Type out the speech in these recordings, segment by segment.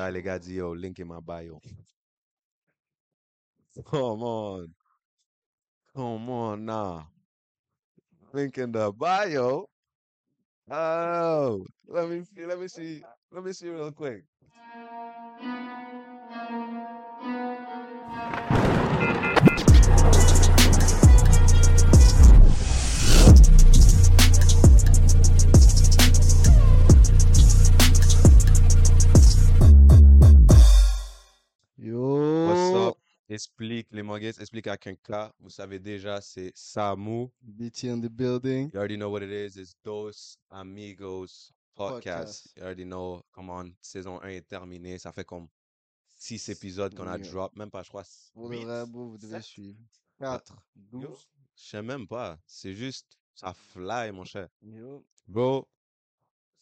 Là, les gars link in my bio. Come on. Come on now. Link in the bio. Oh, let me see, let me see, let me see real quick. Explique, les mangas, explique à quelqu'un. Vous savez déjà, c'est Samu. BT in the building. You already know what it is. It's Dos Amigos Podcast. Podcast. You already know. Come on, saison 1 est terminée. Ça fait comme 6 épisodes qu'on a Yeah. drop. Même pas, je crois. Pour le bro, vous devez suivre. 4, Yo, 12. je sais même pas. C'est juste, ça fly, mon cher. Yo. Bro,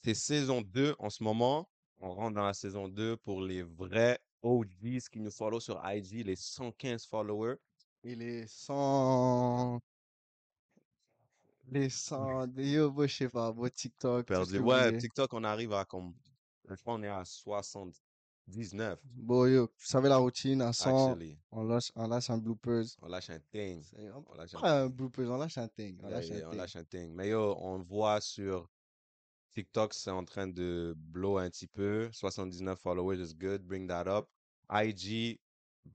c'est saison 2 en ce moment. On rentre dans la saison 2 pour les vrais OGs qui nous follow sur IG, les 115 followers. Il est 100. Les 100. Yo, je sais pas, TikTok. tout ce Perdu. que vous Ouais, voulez. TikTok, on arrive à comme. Je crois qu'on est à 79. Bon, yo, vous savez la routine, à 100, Actually, on lâche, on lâche un bloopers. on lâche un thing. C'est- On lâche un pas un bloopers, on lâche un thing. On Yeah, lâche yeah, un on thing. lâche un thing. Mais yo, on voit sur TikTok, c'est en train de blow un petit peu. 79 followers is good. Bring that up. IG,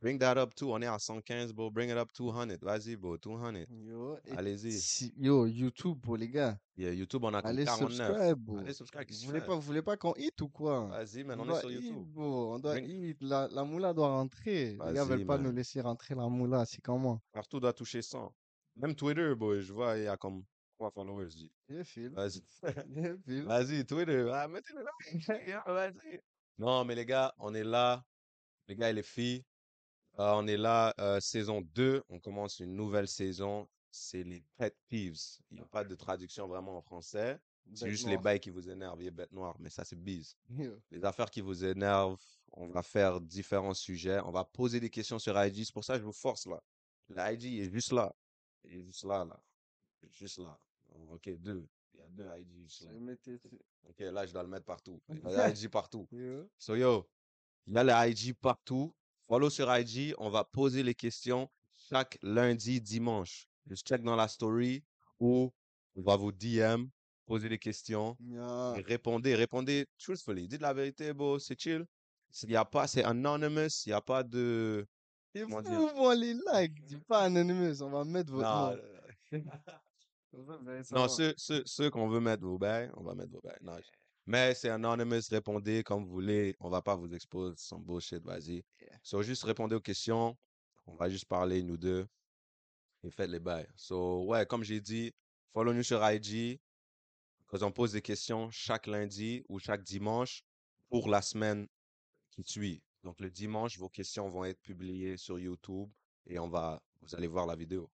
bring that up too. On est à 115, bro. Bring it up 200. Vas-y, bro. 200. Yo, Allez-y. si- yo, YouTube pour les gars. Yeah, YouTube, on a Allez 49. subscribe, bro. Allez, subscribe. Vous voulez pas, vous voulez pas qu'on hit ou quoi? Vas-y, man, On on est sur hit, YouTube. bro. On doit Bring- hit. La, la moula doit rentrer. Les gars veulent pas nous man. laisser rentrer la moula. C'est comment? Partout doit toucher 100. Même Twitter, boy, je vois, il y a comme 3 followers. Vas-y. Vas-y, Twitter. Ah, mettez-le là. Vas-y. Non, mais les gars, on est là. Les gars et les filles, euh, on est là, euh, saison 2. On commence une nouvelle saison. C'est les pet peeves. Il n'y a pas de traduction vraiment en français. C'est juste les bails qui vous énervent. Il y a bête noire, mais ça, c'est bise. Les affaires qui vous énervent, on va faire différents sujets. On va poser des questions sur IG. C'est pour ça que je vous force là. Le IG est juste là. Il est juste là, là. Juste là. Ok, deux. Il y a deux IG juste là. Ok, là, je dois le mettre partout. Il y a IG partout. Yo. So, yo, il y a les IG partout. Follow sur IG. On va poser les questions chaque lundi, dimanche. Juste check dans la story ou on va vous DM, poser des questions. Yeah. Et répondez, répondez truthfully. Dites la vérité, bro, c'est chill. Il y a pas, c'est anonymous, il n'y a pas de. Et vous, vous les likes. Dis pas anonymous. On va mettre votre Non, nom. Non ceux, ceux, ceux qu'on veut mettre vos bails, on va mettre vos bails. Non, je- Mais c'est anonymous, répondez comme vous voulez. On va pas vous exposer son bullshit, vas-y. Yeah. So, juste répondez aux questions. On va juste parler, nous deux. Et faites les bails. So, ouais, comme j'ai dit, follow nous sur IG. Parce qu'on pose des questions chaque lundi ou chaque dimanche pour la semaine qui suit. Donc, le dimanche, vos questions vont être publiées sur YouTube et on va, vous allez voir la vidéo.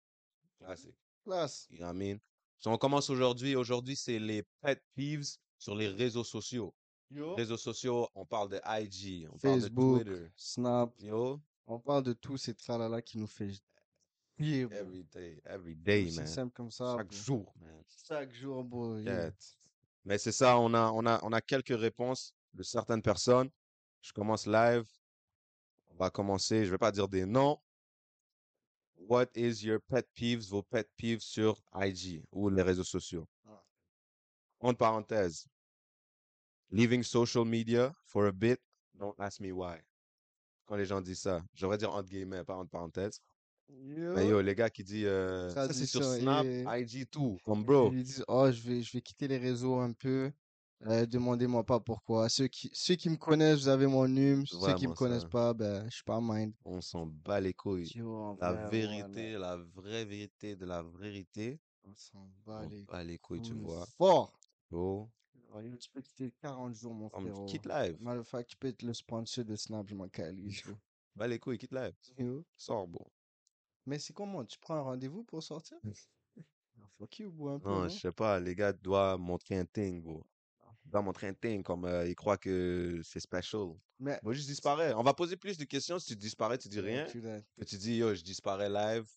Classique. Classe. You know what I mean? So, on commence aujourd'hui. Aujourd'hui, c'est les pet peeves sur les réseaux sociaux. Yo. Réseaux sociaux, on parle de IG, on parle de Facebook, Twitter. Snap. Yo, On parle de tous ces tralala qui nous fait bro. every day, every day, man. simple comme ça. Chaque bro. jour, man. Chaque jour, bro. Shit. Mais c'est ça, on a, on a, on a quelques réponses de certaines personnes. Je commence live. On va commencer, je vais pas dire des noms. What is your pet peeves, vos pet peeves sur IG ou les réseaux sociaux? Entre parenthèses. Leaving social media for a bit, don't ask me why. Quand les gens disent ça, j'aurais dire entre guillemets, pas entre parenthèses. Yo. Mais yo, les gars qui disent euh, ça c'est sur Snap, et- IG, tout. Comme bro. Ils disent, oh, je vais, je vais quitter les réseaux un peu. Euh, demandez-moi pas pourquoi. Ceux qui, ceux qui me connaissent, vous avez mon numéro. Ceux qui me connaissent ça. pas, ben, je suis pas mind. On s'en bat les couilles. Yo, La vérité, voilà. la vraie vérité de la vérité, On s'en bat bat les couilles, tu vois. Fort. Bro, tu peux quitter 40 jours, mon comme frérot. quitte live. Fact, tu peux être le sponsor de Snap, je m'en calise. Bat les couilles, quitte live. Yo. Sors, bro. Mais c'est comment? Tu prends un rendez-vous pour sortir? Ah, Fuck you, bro, un peu, Non, non? je sais pas, les gars doivent montrer un thing, bro. Ils doivent montrer un thing comme euh, ils croient que c'est special. Mais, Moi, juste disparaît. On va poser plus de questions. Si tu disparais, tu dis rien. Que tu dis, yo, je disparais live.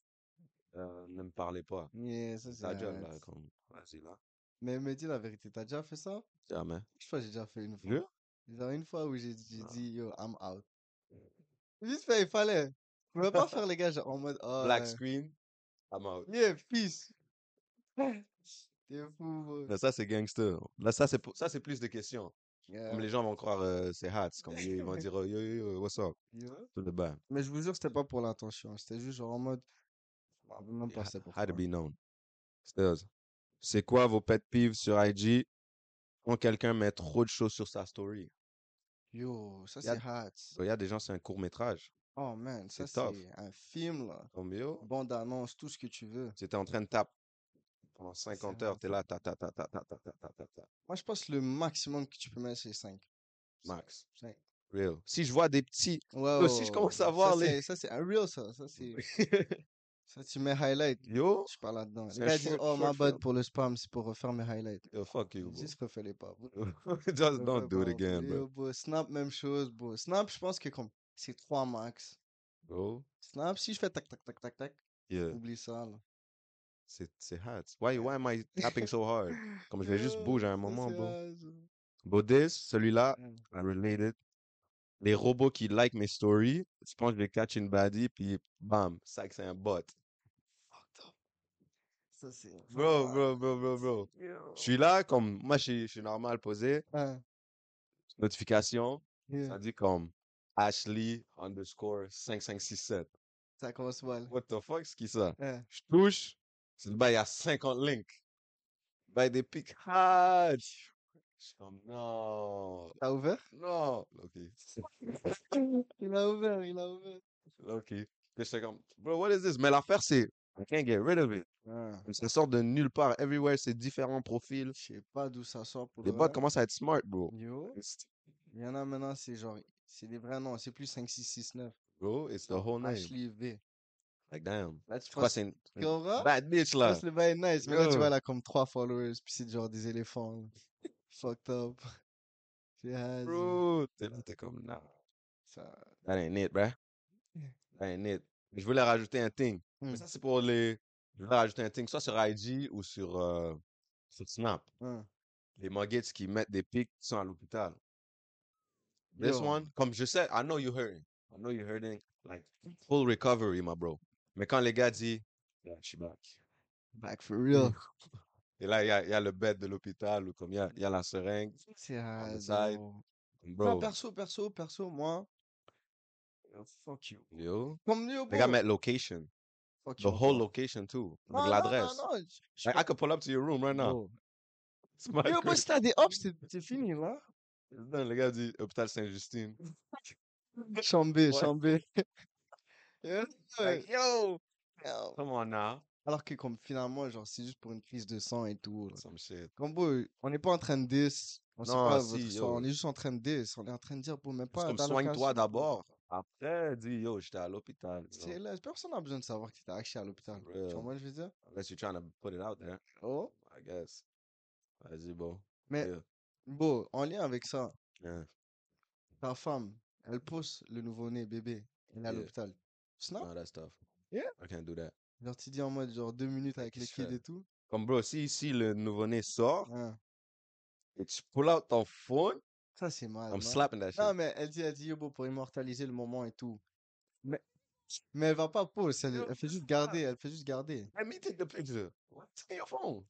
euh, ne me parlez pas. Yeah, ça, C'est ta là. Comme, vas-y, là. Mais me dis la vérité, t'as déjà fait ça? Jamais. Je crois que j'ai déjà fait une fois. Jure? Genre une fois où j'ai j'ai dit, yo, I'm out. Vite fait, il fallait. Je pouvais pas faire les gars genre en mode, oh, Black euh, screen, I'm out. yeah, peace. T'es fou, bro. Là, ça, c'est gangster. Là, ça, c'est pour- ça, c'est plus de questions. Yeah. Comme les gens vont croire euh, c'est hats. Comme ils vont dire, oh, yo, yo, yo, what's up? Tout le bain. Mais je vous jure, c'était pas pour l'intention. C'était juste genre en mode, je me rappelle même pas It c'était pourquoi. had to be known. Stills. C'est quoi vos pet peeves sur IG quand quelqu'un met trop de choses sur sa story? Yo, ça c'est hot. Il y a des gens, c'est un court métrage. Oh man, ça C'est un film là. Bande annonce, tout ce que tu veux. tu étais en train de taper pendant 50 C'est heures, t'es là, ta, ta, ta, ta, ta, ta, ta, ta. Moi, je pense que le maximum que tu peux mettre, c'est 5. Max. 5. Real. Si je vois des petits, si je commence à ça, voir les- Ça, c'est un real, ça. Ça, c'est. ça, tu mets highlight. yo, Je suis pas là-dedans. Les gars disent, oh, ma short bad pour le spam, c'est pour refaire mes highlights. yo, fuck you, bro. Juste refais-les pas. bro. Just don't do it again, Yo, bro. Snap, même chose, bro. Snap, je pense que comme c'est 3 max. Bro, Snap, si je fais tac, tac, tac, tac, tac, yeah, oublie ça, là. c'est c'est hot. Why, why am I tapping so hard? Comme je vais juste bouger à un moment, bro. this, celui-là, Mm. I related. Les robots qui like mes stories, tu penses que je vais catch une baddie, puis bam, ça que c'est un bot. Ça, c'est. Bro, bro, bro, bro, bro. Je suis là, comme, moi, je suis, normal posé, Hein, notification, yeah. ça dit comme Ashley underscore 5567. Ça commence mal. What the fuck, c'est qui ça? Je touche, c'est le bail, il y a 50 links. Bail des pics hard. Je suis comme, non, T'as ouvert? Non. Ok, Il a ouvert, il a ouvert. ok. J'étais comme, bro, what is this? Mais l'affaire, c'est, I can't get rid of it. Ah, Ça sort de nulle part. Everywhere, c'est différents profils. je sais pas d'où ça sort pour Les le bots vrai. commencent à être smart, bro. Yo, il y en a maintenant, c'est genre, c'est des vrais noms, c'est plus 5, 6, 6, 9. Bro, it's the whole name. Ashley V. Like, damn. Là, tu c'est une, tu bad bitch, Tu là? penses le bail nice, mais là, tu vois, elle a comme 3 followers, puis c'est genre des éléphants. là. Fucked up. Bro, t'es là, t'es comme, nah. Ça- That ain't it, bruh. That ain't it. Je voulais rajouter un thing. Mais Hmm. ça, c'est pour les. Je voulais rajouter un thing, soit sur IG ou sur, euh, sur Snap. Hein. Les muggets qui mettent des pics qui sont à l'hôpital. This Yo. one, comme je sais, I know you hurting. I know you hurting. Like, full recovery, my bro. Mais quand les gars disent, yeah, je suis back. Back for real. Et là, il y a, y a le bed de l'hôpital ou comme il y a, y a la seringue. C'est bro. Non, perso, perso, perso, moi. Yo, Fuck you. yo. Comme yo, bro. mettent location. Fuck The you, whole bro. location too. Non, Avec non, l'adresse. Non, non, je- je Like, I could pull up to your room right now. Bro. Yo, bro, si t'as des hops, c'est fini, là. Non, le gars dit hôpital Saint-Justine. Chambé, chambé. Yeah, Like, yo, yo. come on now. Alors que comme finalement, genre, c'est juste pour une prise de sang et tout. là. Some shit. Comme bro, on n'est pas en train de dis. On sait Non, pas si, yo. on est juste en train de dis. On est en train de dire, pour même pas comme soigne-toi d'abord. Après, dis yo, j'étais à l'hôpital. C'est là, personne n'a besoin de savoir que tu étais acheté à l'hôpital. Tu Real. vois moi, je veux dire? Unless you're trying to put it out there, Oh. I guess. Vas-y, bon. Mais, Yeah. bon, en lien avec ça, Yeah. ta femme, elle pousse le nouveau-né bébé. Elle est à Yeah. l'hôpital. Snap? No, that's tough. Yeah. I can't do that. Genre, tu dis en mode, genre, deux minutes avec les Qu'est-ce que kids et tout. Comme bro, si ici le nouveau-né sort Hein. et tu pull out ton phone, Ça, c'est mal. I'm non? slapping that shit. Non, mais elle dit, elle dit, yo, bro, pour immortaliser le moment et tout. Mais, mais elle va pas pause, elle, fait juste garder, elle fait juste garder. Let me take the picture. What? Take your phone.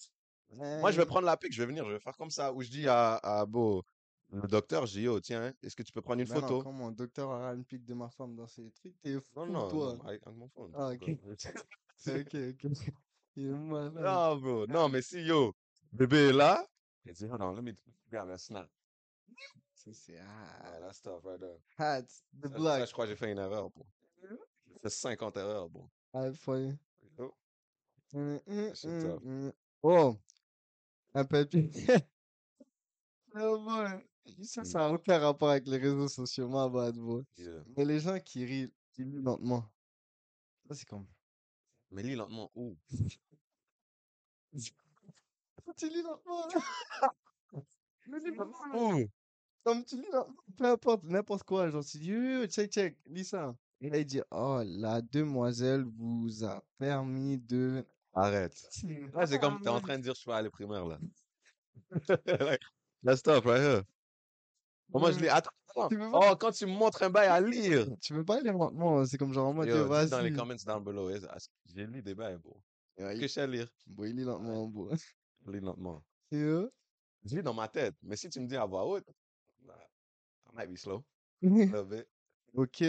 Moi, je vais prendre la pic, je vais venir, je vais faire comme ça. Où je dis à, à Beau, le docteur, je dis, yo, tiens, est-ce que tu peux prendre une Ben non, photo? comment? Docteur aura une pique de ma femme dans ses trucs? T'es fou, Non, non, toi. non, avec, avec mon phone. Ah, ok. Ok, ok. Il est malade. non, bro, non, mais si, yo, bébé est là, il dit, hold on, let me grab a snap. Ça, c'est Ah, that's tough right there. Hard. The Ça, je crois que j'ai fait une erreur, bro. J'ai fait 50 erreurs, bro. Hard funny. C'est hum, tough. hum. Oh! Un papier. Oh boy. Ça, ça n'a aucun rapport avec les réseaux sociaux, ma bad, bro. Yeah. Mais les gens qui rient, qui lient lentement. Ça, c'est comme. Mais lis lentement, où? Tu lis lentement. Mais lis lentement. Où? Comme tu lis. Peu importe, n'importe quoi. Genre, tu dis, check, check, lis ça. Et là, il dit, oh, la demoiselle vous a permis de. Arrête. Là, c'est comme, t'es en train de dire, je suis pas allé primaire, là. Like, that's tough right here. Comment je lis? Attends? Oh, quand tu me montres un bail à lire. Tu veux pas lire lentement, c'est comme genre en mode, yo, dis dans les comments down below. J'ai lu des bails, bro? Ouais, Que je sais lire. Bon, il lit lentement, bro. Lis lentement. Yo. Je lis dans ma tête. Mais si tu me dis à voix haute, I might be slow. A little bit. Ok.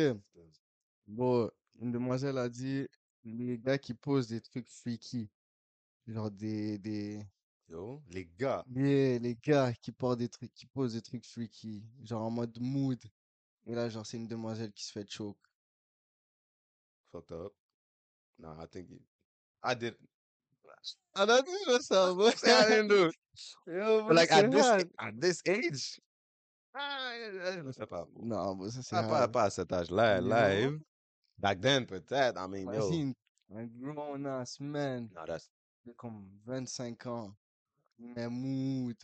Bon, une demoiselle a dit les gars qui posent des trucs freaky. Genre des, des, Yo, les gars. les, les gars qui portent des trucs, qui posent des trucs freaky. Genre en mode mood. Et là, genre, c'est une demoiselle qui se fait choke. Fucked up. Nah, I think you- I did. Ah, non, déjà ça, bro. I didn't do it. Yo, But bro, like at this, at this age, ah, je ne sais pas. Non, ça c'est Ah, pas, pas à cet âge-là, live. Back then, peut-être. I mean, yo. Imagine, un grown ass man No, that's de comme 25 ans, mais mood.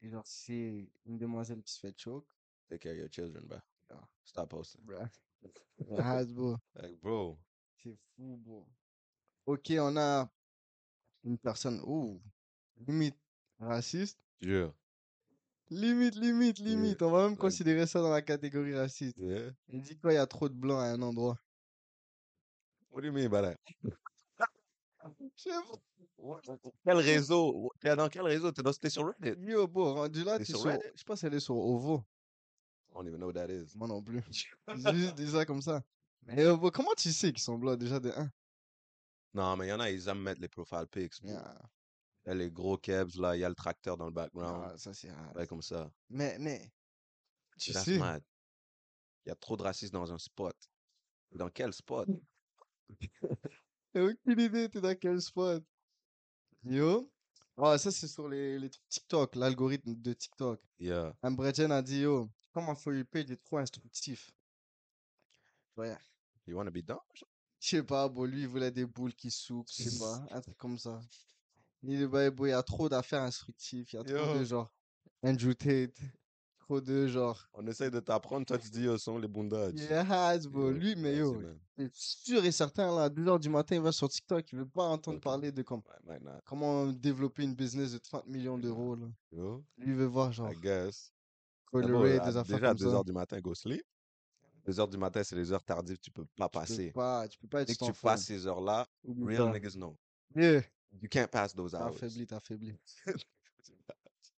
Et genre, c'est une demoiselle qui se fait choke. take care of your children, bro. Yeah. Stop posting. Bro. Like, bro. C'est fou, bro. Ok, on a une personne, ouh, limite raciste. Yeah. Limite, limite, limite. On va même considérer ça dans la catégorie raciste. Yeah. Il dit quoi, il y a trop de blancs à un endroit? What do you mean by that? Quel réseau? T'es dans quel réseau? T'es dans- t'es sur Reddit? Yo, bro, rendu là, T'es sur sur, je pense qu'elle est sur Ovo. I don't even know what that is. Moi non plus. J'ai juste dit ça comme ça. Mais yo, comment tu sais qu'ils sont blancs déjà de 1? Non, mais il y en a, ils aiment mettre les profile pics. Yeah. Il y a les gros kebs, là, il y a le tracteur dans le background. Ah, ça c'est. Ouais, comme ça. Mais, mais, tu That's sais, mad. Il y a trop de racistes dans un spot. Dans quel spot? j'ai aucune idée, t'es dans quel spot? Yo. Oh, ça c'est sur les, les trucs TikTok, l'algorithme de TikTok. Yeah. Ambrechen a dit, yo, comment For You Page est trop instructif. Ouais, You wanna be dumb? je sais pas, bon, lui il voulait des boules qui souquent, je sais pas, un truc comme ça. Il bah, bon, il y a trop d'affaires instructives, il y a trop de genre Andrew Tate, trop de genre. On essaye de t'apprendre, toi tu dis, yo, sont les bundages. Yes, bro, lui, mais yo, man. c'est sûr et certain, là, à 2h du matin, il va sur TikTok, il veut pas entendre parler de comme, comment développer une business de 30 millions d'euros, là. Yo, Lui, il veut voir, genre, I guess. D'abord, Ray, à- des affaires déjà à comme 2 ça. heures du matin, go sleep. 2 heures du matin, c'est les heures tardives, tu peux pas Tu peux passer. pas, tu peux pas être Dès que tu passes ces heures-là, real niggas know. Yeah, You can't pass those hours. affaibli, t'as affaibli.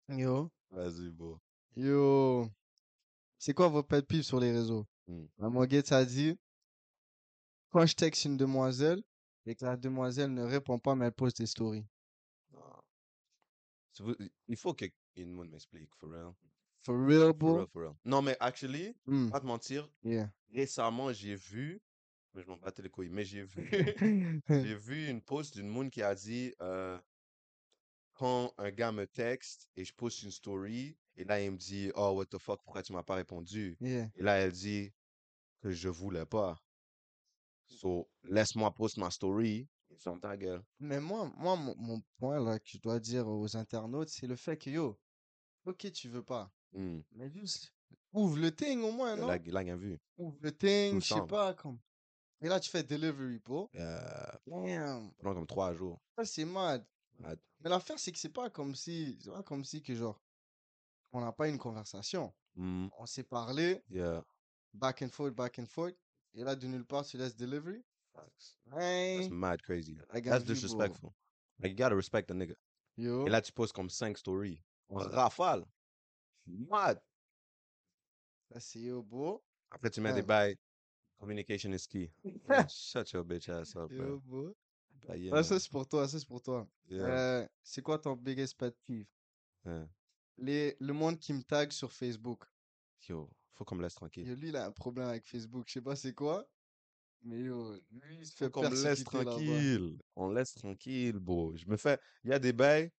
Yo, Vas-y, bro. yo. C'est quoi vos pet peeves sur les réseaux? Maman Gates a dit, quand je texte une demoiselle et que la demoiselle ne répond pas, mais elle pose des stories. Non. Il faut que une monde m'explique, for real. For real, For bro? real, for real. Non, mais actually, Hmm, pas te mentir, yeah. récemment, j'ai vu, mais je m'en battais les couilles, mais j'ai vu, j'ai vu une post d'une monde qui a dit, euh, quand un gars me texte et je poste une story, et là, il me dit, oh, what the fuck, pourquoi tu m'as pas répondu? Yeah. Et là, elle dit que je voulais pas. So, laisse-moi poster ma story. et Ferme ta gueule. Mais moi, moi mon, mon point là que je dois dire aux internautes, c'est le fait que yo, ok, tu veux pas, Hmm. mais juste ouvre le thing au moins, non? Là, là, bien vu. Ouvre le thing, je sais pas, comme. Et là, tu fais delivery, bro. Euh, Damn, pendant comme trois jours. ça c'est mad. Mad. Mais l'affaire, c'est que c'est pas comme si, c'est pas comme si que genre, on n'a pas une conversation. Hmm. On s'est parlé, Yeah. back and forth, back and forth, et là, de nulle part, tu laisses delivery. Facts. Hey, That's mad crazy. That's you, bro. disrespectful. Like, you gotta respect the nigga. Yo, Et là, tu poses comme cinq stories. En rafale. Mad. ça c'est yo, bro. Après, tu mets Ouais. des bails. Communication is key. Shut your bitch ass up, Yo, bro. Bah, yeah, Ah, ça c'est pour toi, ça c'est pour toi. Yeah. Euh, c'est quoi ton biggest pet peeve? Hein. Les, le monde qui me tag sur Facebook. Yo, faut qu'on me laisse tranquille. Yo, lui, il a un problème avec Facebook. Je sais pas c'est quoi. Mais yo, lui, il se fait qu'on me laisse tranquille. On laisse tranquille, bro. Je me fais. Il y a des bails.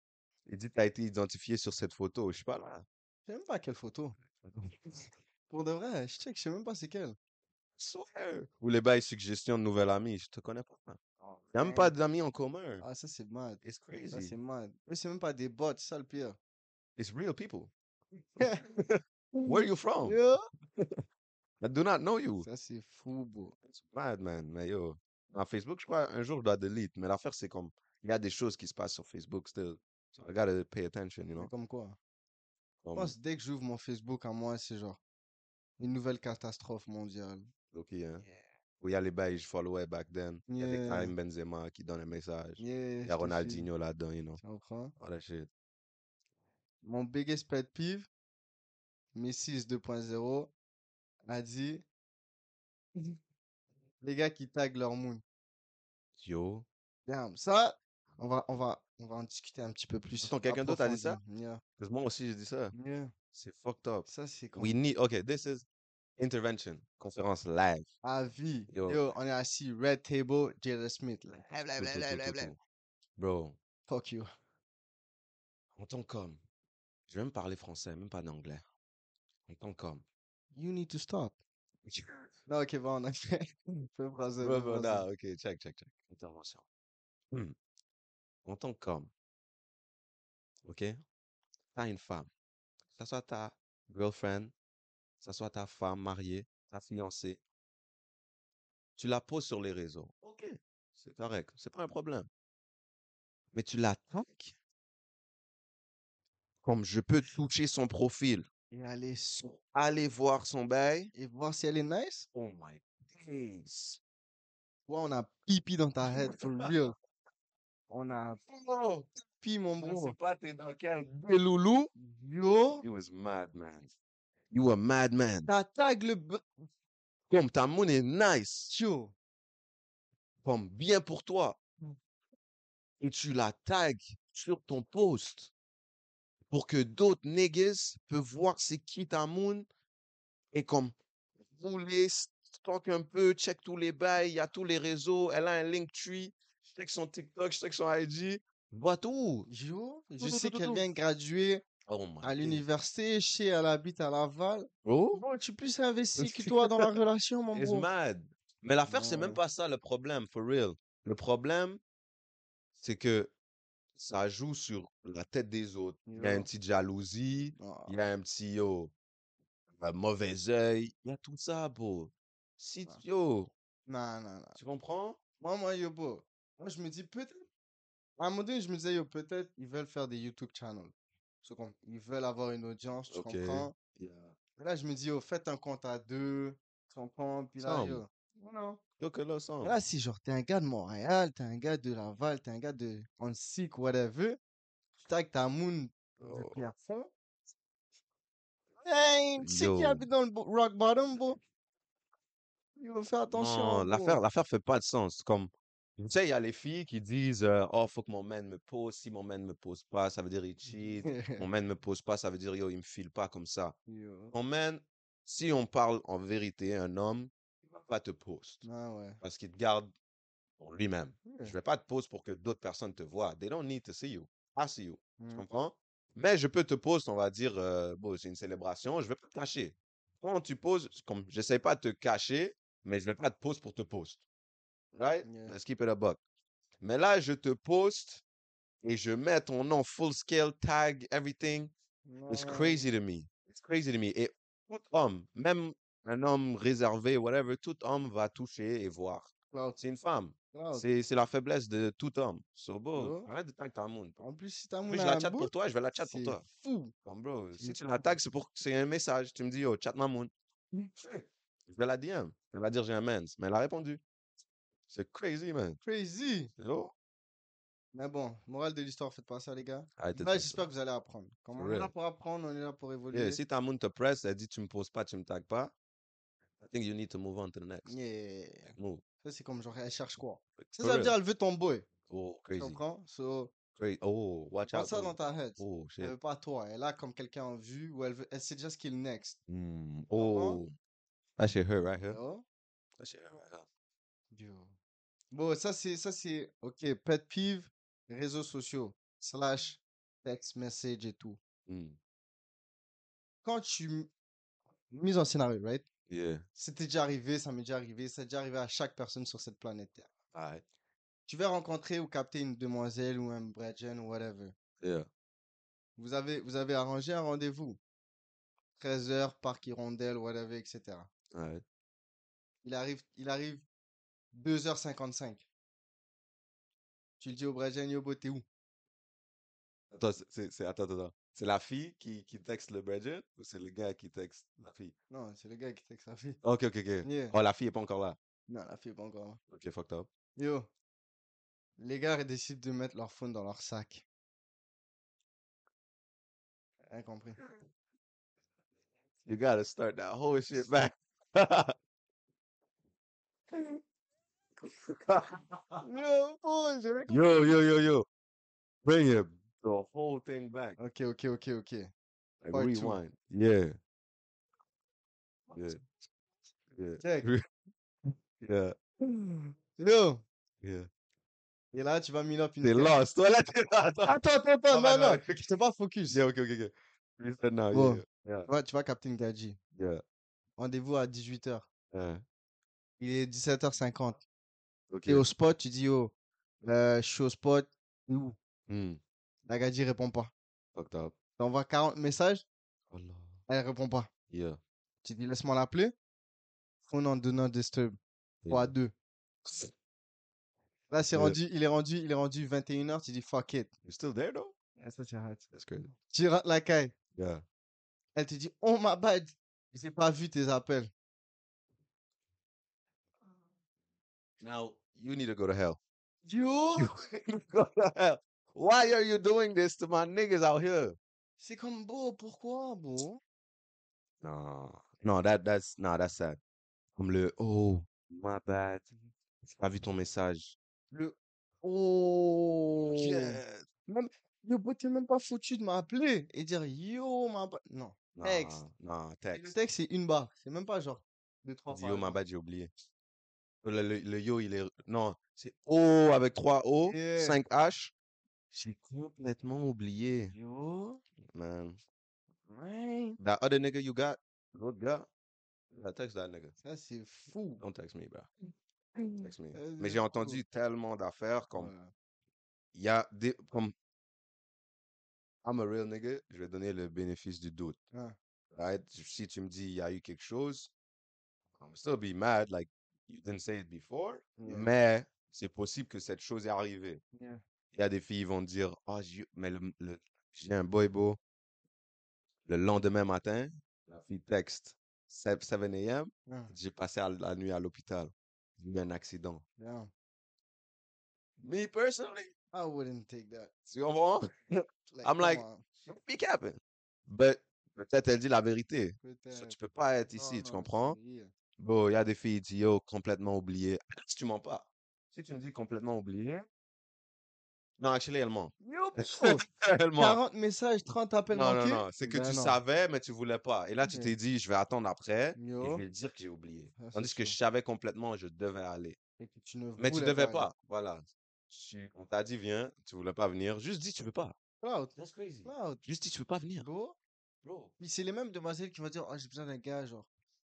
Il dit, t'as été identifié sur cette photo. Je sais pas là. Je sais même pas quelle photo. Pour de vrai, je check, je sais même pas c'est quelle. Swear. Ou les bails suggestions de nouvel ami. Je te connais pas. Il n'y a même pas d'amis en commun. Ah, ça c'est mad. It's Ça crazy. c'est mad. Eux, c'est même pas des bots, c'est ça le pire. It's real people. Where you from? I do not know you. Ça c'est fou, bro. It's mad, man. Mais yo, en Facebook, je crois, un jour, je dois delete. Mais l'affaire, c'est comme, il y a des choses qui se passent sur Facebook still. So I gotta pay attention, you Mais know? Comme quoi? Je Comme, pense dès que j'ouvre mon Facebook à moi, c'est genre une nouvelle catastrophe mondiale. Ok, hein? Où il y a les bails, je followais back then. Il y a Yeah. Karim Benzema qui donnent un message. Yeah, Il y a. Ronaldinho là-dedans, you know. Tu comprends? All that shit. Mon biggest pet peeve, Messi is 2.0, a dit les gars qui taguent leur moon. Yo. Damn, ça, on va, on va, on va en discuter un petit peu plus. Attends, quelqu'un d'autre a dit ça? approfondi. Yeah, Parce que moi aussi, j'ai dit ça. yeah. C'est fucked up. Ça, c'est comme We need, okay, this is intervention. Conférence live. à vie. Yo. Yo, on est assis, Red Table, Jada Smith. Bro, Fuck you. en tant qu'homme, je vais même parler français, même pas d'anglais. En tant qu'homme. You need to stop. Non, ok, bon, on a fait. Français, français. nah, ok, check, check, check. Intervention. Hmm. En tant qu'homme, ok, t'as une femme, que ça soit ta girlfriend, ça soit ta femme mariée, ta fiancée, tu la poses sur les réseaux. Ok, c'est correct, c'est pas un problème. Mais tu l'attaques? Comme je peux toucher son profil, Et aller sur- aller voir son bail. et voir si elle est nice? Oh my days. Ouais, on a pipi dans ta head, for real. On a Oh, pipi, mon je bro. sais pas t'es dans quel loulou? Yo, You was mad, man. You a madman. t'as tag le Comme ta est nice, yo. comme bien pour toi. Et tu la tags sur ton post pour que d'autres niggas peuvent voir c'est qui ta moon et comme rouler, stock un peu, check tous les bails, il y a tous les réseaux, elle a un Linktree, check son TikTok, check son IG, vois tout. Yo, je tout, sais qu'elle vient de graduer Oh à l'université, sais, elle habite à Laval. Oh, Bon, tu plus investi que toi dans la relation, mon bro. mad. Mais l'affaire, c'est même pas ça le problème, for real. Le problème, c'est que ça joue sur la tête des autres. Il y a une petite jalousie, Ah, il y a un petit yo, un mauvais œil, il y a tout ça, bro. Si, Ah. yo, Non, non, non. tu comprends? Moi, moi, yo, bro. Moi, je me dis peut-être. À un moment donné, je me disais, yo, peut-être ils veulent faire des YouTube channels. Ils veulent avoir une audience, tu Ok. comprends? Et là, je me dis, yo, faites un compte à deux, tu comprends? Puis là, yo. Non. Là. Là, si genre, t'es un gars de Montréal, t'es un gars de Laval, t'es un gars de Annecy, whatever, tu tags ta moon de Oh. Pierrefonds. Hey, tu sais qui habite dans le rock bottom, bro? Yo, fais attention, Non, bro. l'affaire, l'affaire fait pas de sens. Comme, tu sais, il y a les filles qui disent, euh, oh, faut que mon man me pose. Si mon man me pose pas, ça veut dire il cheat. Mon man me pose pas, ça veut dire, yo, il me file pas comme ça. Yo. Mon man, si on parle en vérité, un homme, il va pas te post Ah ouais. parce qu'il te garde pour lui-même. Ouais. Je vais pas te post pour que d'autres personnes te voient. They don't need to see you. I see you. Tu Mm. comprends? Mais je peux te post, on va dire, euh, bon, c'est une célébration, je vais pas te cacher. Quand tu poses, comme, j'essaie pas de te cacher, mais je vais pas te post pour te post. Right? Yeah. Let's keep it a buck. Mais là, je te poste et je mets ton nom full scale, tag, everything. It's Ouais. crazy to me. It's crazy to me. Et tout homme, même un homme réservé, whatever, tout homme va toucher et voir. C'est une femme. C'est la faiblesse de tout homme. So, bro, arrête de tag ta moon. En plus, si ta moon je la chatte pour toi, je vais la chat pour toi. fou. Comme bro, si tu la tags, c'est pour c'est un message. Tu me dis, yo, chat ma moon. Je vais la DM. Elle va dire, j'ai un mens. Mais elle a répondu. C'est crazy, man. Crazy. Mais bon, morale de l'histoire, faites pas ça, les gars. Arrêtez de Ouais, faire ça. j'espère que vous allez apprendre. Comme For on est là pour apprendre, on est là pour évoluer. Yeah, si ta moon te presse, elle dit, tu me poses pas, tu me tags pas. I think you need to move on to the next. Yeah. Move. Ça, c'est comme genre, elle cherche quoi? Ça, For ça veut real. dire, elle veut ton boy. Oh, Tu crazy. comprends? So, Crazy. Oh, watch out. ça bro. dans ta head. Oh, Elle shit. veut pas toi. Elle a comme quelqu'un en vue ou elle, veut, elle sait déjà ce qui est le next. Mm. Oh. That shit hurt right here. Yo. That shit hurt right here. Yo. Bon, ça, c'est, ça, c'est, ok, pet peeve, réseaux sociaux, slash, text message et tout. Mm. Quand tu, mise en scénario, right? Yeah. C'était déjà arrivé, ça m'est déjà arrivé, c'est déjà arrivé à chaque personne sur cette planète Terre. Alright. Tu vas rencontrer ou capter une demoiselle ou un brethren ou whatever. Yeah. Vous avez, vous avez arrangé un rendez-vous. 13h, parc Hirondelle, whatever, etc. Alright. Il arrive, il arrive 2h55. Tu le dis au brethren, yo, bro, t'es où? Attends, c'est- attends, attends. C'est la fille qui, qui texte le Bridget ou c'est le gars qui texte la fille? Non, c'est le gars qui texte sa fille. Ok, ok, ok. Yeah. Oh, la fille est pas encore là. Non, la fille est pas encore là. Ok, fucked up. Yo. Les gars ils décident de mettre leur phone dans leur sac. Rien compris. You gotta start that whole shit back. Yo, yo, yo, yo, yo. Bring it the whole thing back. Ok, ok, ok, ok. Like Part two. rewind. Yeah. Yeah. Yeah. Check. Yeah. Yo. Yeah. Et là, tu vas me up une T'es lost. Toi, là, t'es là. Attends. Attends, attends, attends, non, non. non. C'est pas focus. Yeah, ok, ok, ok. You said now. Bon. Yeah. Yeah. Tu vas, tu vas capter une gadji. Yeah. Rendez-vous à 18h. Yeah. Il est 17h50. Ok. T'es au spot, tu dis, oh, euh, je suis au spot. Où? Hmm. La gadji répond pas. Fucked up. T'envoies 40 messages, Oh là. elle répond pas. Yeah. Tu dis, laisse-moi l'appeler. Phone not disturb. Yeah. 2. Là, c'est rendu, il est rendu, il est rendu 21h, tu dis, fuck it. You still there though? Ça, tu arrêtes. That's crazy. Tu rentres la caille. Yeah. Elle te dit, oh my bad. J'ai pas vu tes appels. Now you need to go to hell. Yo! go to hell. Why are you doing this to my niggas out here? C'est comme beau, pourquoi, beau? No, no, that that's nah, that's sad. Comme le oh, my bad. J'ai pas vu ton message. Le oh! Shit. Même, yo, bro, t'es même pas foutu de m'appeler et dire yo, ma bad. Non. Nah, Texte. nah, Et text. Le texte, c'est une barre. C'est même pas genre deux, trois Dis yo, my phrases. bad, j'ai oublié. Le, le, le yo, il est. Non, c'est O avec trois O, Yeah. 5 H. J'ai complètement oublié, Yo, man. ouais. That other nigga you got, l'autre gars, yeah, text that nigga. Ça, c'est fou. Don't text me, bro. Text me. Mais j'ai fou. entendu tellement d'affaires comme. Ouais. Il y a des. Comme. I'm a real nigga, je vais donner le bénéfice du doute. Ouais. Right? Si tu me dis il y a eu quelque chose, I'm still be mad, like you didn't say it before, Yeah. mais c'est possible que cette chose est arrivée. Yeah. Il y a des filles qui vont dire, oh, j'ai- mais le, le- j'ai un boy beau. Le lendemain matin, la fille texte 7, 7 a.m. J'ai passé à- la nuit à l'hôpital. J'ai eu un accident. Me personally, I wouldn't take that. tu comprends? Like, I'm like, on. Be capping. But peut-être elle dit la vérité. So, tu peux pas être Non, ici, tu non, comprends? yeah. Bon, il y a des filles qui disent, yo, complètement oublié. Si tu mens pas. Si tu me dis complètement oublié. Non, actually, elle ment. Yo, bro, elle ment. 40 messages, 30 appels Non, non, manqués? non. C'est que Ben tu non. savais, mais tu voulais pas. Et là, tu t'es dit, je vais attendre après. Et je Yo. vais dire que j'ai oublié. Ah, c'est Tandis que je savais complètement, je devais aller. Et que tu ne Mais tu voulais devais aller. pas. Voilà. Tu- On t'a dit, viens. Tu voulais pas venir. Juste dis, tu veux pas. Cloud, That's crazy. cloud. Juste dis, tu veux pas venir. Bro. Bro. Puis c'est les mêmes demoiselles qui vont dire, oh, j'ai besoin d'un gars, genre,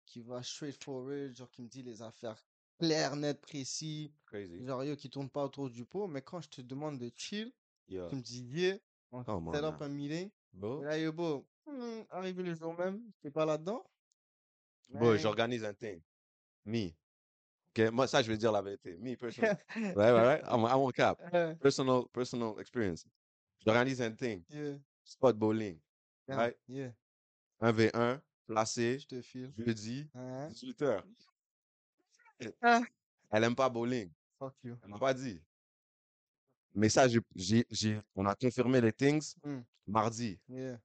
qui va straightforward, genre, qui me dit les affaires claires, nettes, précis. Crazy. Genre, yo, qui tourne pas autour du pot. Mais quand je te demande de chill, Yeah. tu me dis, yeah, on on set up un meeting. Bro. Et là, yo, bro, hmm, arrivé le jour même, t'es pas là-dedans? Bon, j'organise un thing. Me. Ok, moi, ça, je vais dire la vérité. Me, personal. right, right, right? I'm, I'm on cap. Personal, personal experience. J'organise un thing. yeah, Spot bowling. yeah, Right? yeah, 1v1, placé, je te file. jeudi, Hein? 18h. Ah. Elle aime pas bowling. Fuck you. Elle m'a pas dit. Mais ça, j'ai- on a confirmé les things Hmm. mardi. Yeah.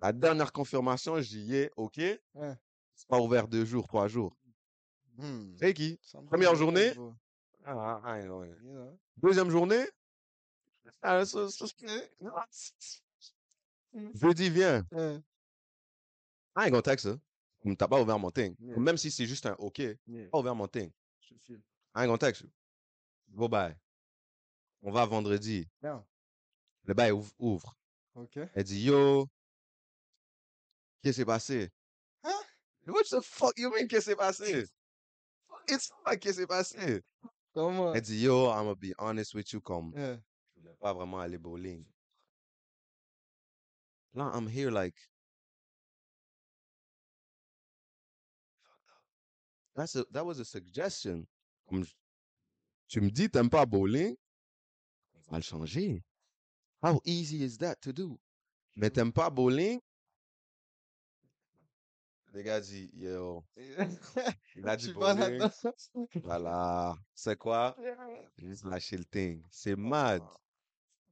La dernière confirmation, j'y ai, OK. Ouais. C'est pas ouvert deux jours, trois jours. Hmm. C'est qui? Première journée? Ah, ah? Deuxième journée? Ah, Jeudi, viens. I ain't gonna text her. T'as pas ouvert mon thing. Yeah. Même si c'est juste un OK, yeah, pas ouvert mon thing. je. I ain't gonna text you. Go bye. On va vendredi. Bien. Le bail ouvre. ouvre. Ok. Elle dit yo. Qu'est-ce qui s'est passé? Hein? What the fuck you mean qu'est-ce qui s'est passé? It's pas qu'est-ce qui s'est passé? Comment? Elle dit yo, I'm gonna be honest with you comme je voulais pas vraiment aller bowling. Là, I'm here like That's a, that was a suggestion. Comme je- tu me dis t'aimes pas bowling, on va le changer. How easy is that to do? mais t'aimes pas bowling? Les gars dit, yo, il a pas bowling. Voilà. C'est quoi? Juste lâcher le thing. C'est mad. Ah,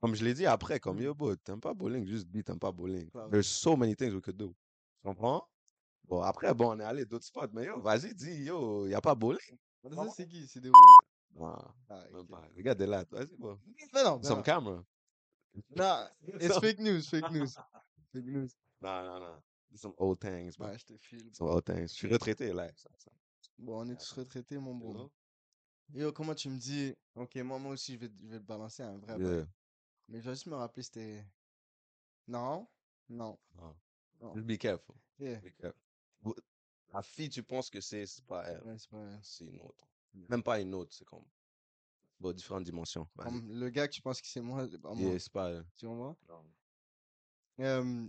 Comme je l'ai dit après, comme Mm. yo, bro, t'aimes pas bowling, juste dis t'aimes pas bowling. There's so many things we could do. Tu comprends? Bon, après, bon, on est allé d'autres spots, mais yo, vas-y, dis, yo, y a pas bowling. Ça, c'est qui? C'est des? Non, Ah, même ok. pas. Regarde là, vas-y, bon. Non, mais Some non. camera. Non, it's fake news, fake news. Fake news. Non, non, non. Some old things, bro. Ouais, je te file. Some old things. Je suis retraité, là. Ça, ça. Bon, on est tous retraités, mon bro. Yo, comment tu me dis, ok, moi, moi aussi, je vais, je vais te balancer un vrai. Yeah. Mais je vais juste me rappeler, c'était. Non? Non. Non. Non. Just be careful. Yeah. Be careful. La fille, tu penses que c'est, c'est pas elle. Ouais, c'est pas. C'est une autre. Yeah. Même pas une autre, c'est comme. Bon, différentes dimensions. Vas-y. Comme le gars que tu penses que c'est moi, c'est pas moi. Yeah, c'est pas elle. Tu vois? Euh,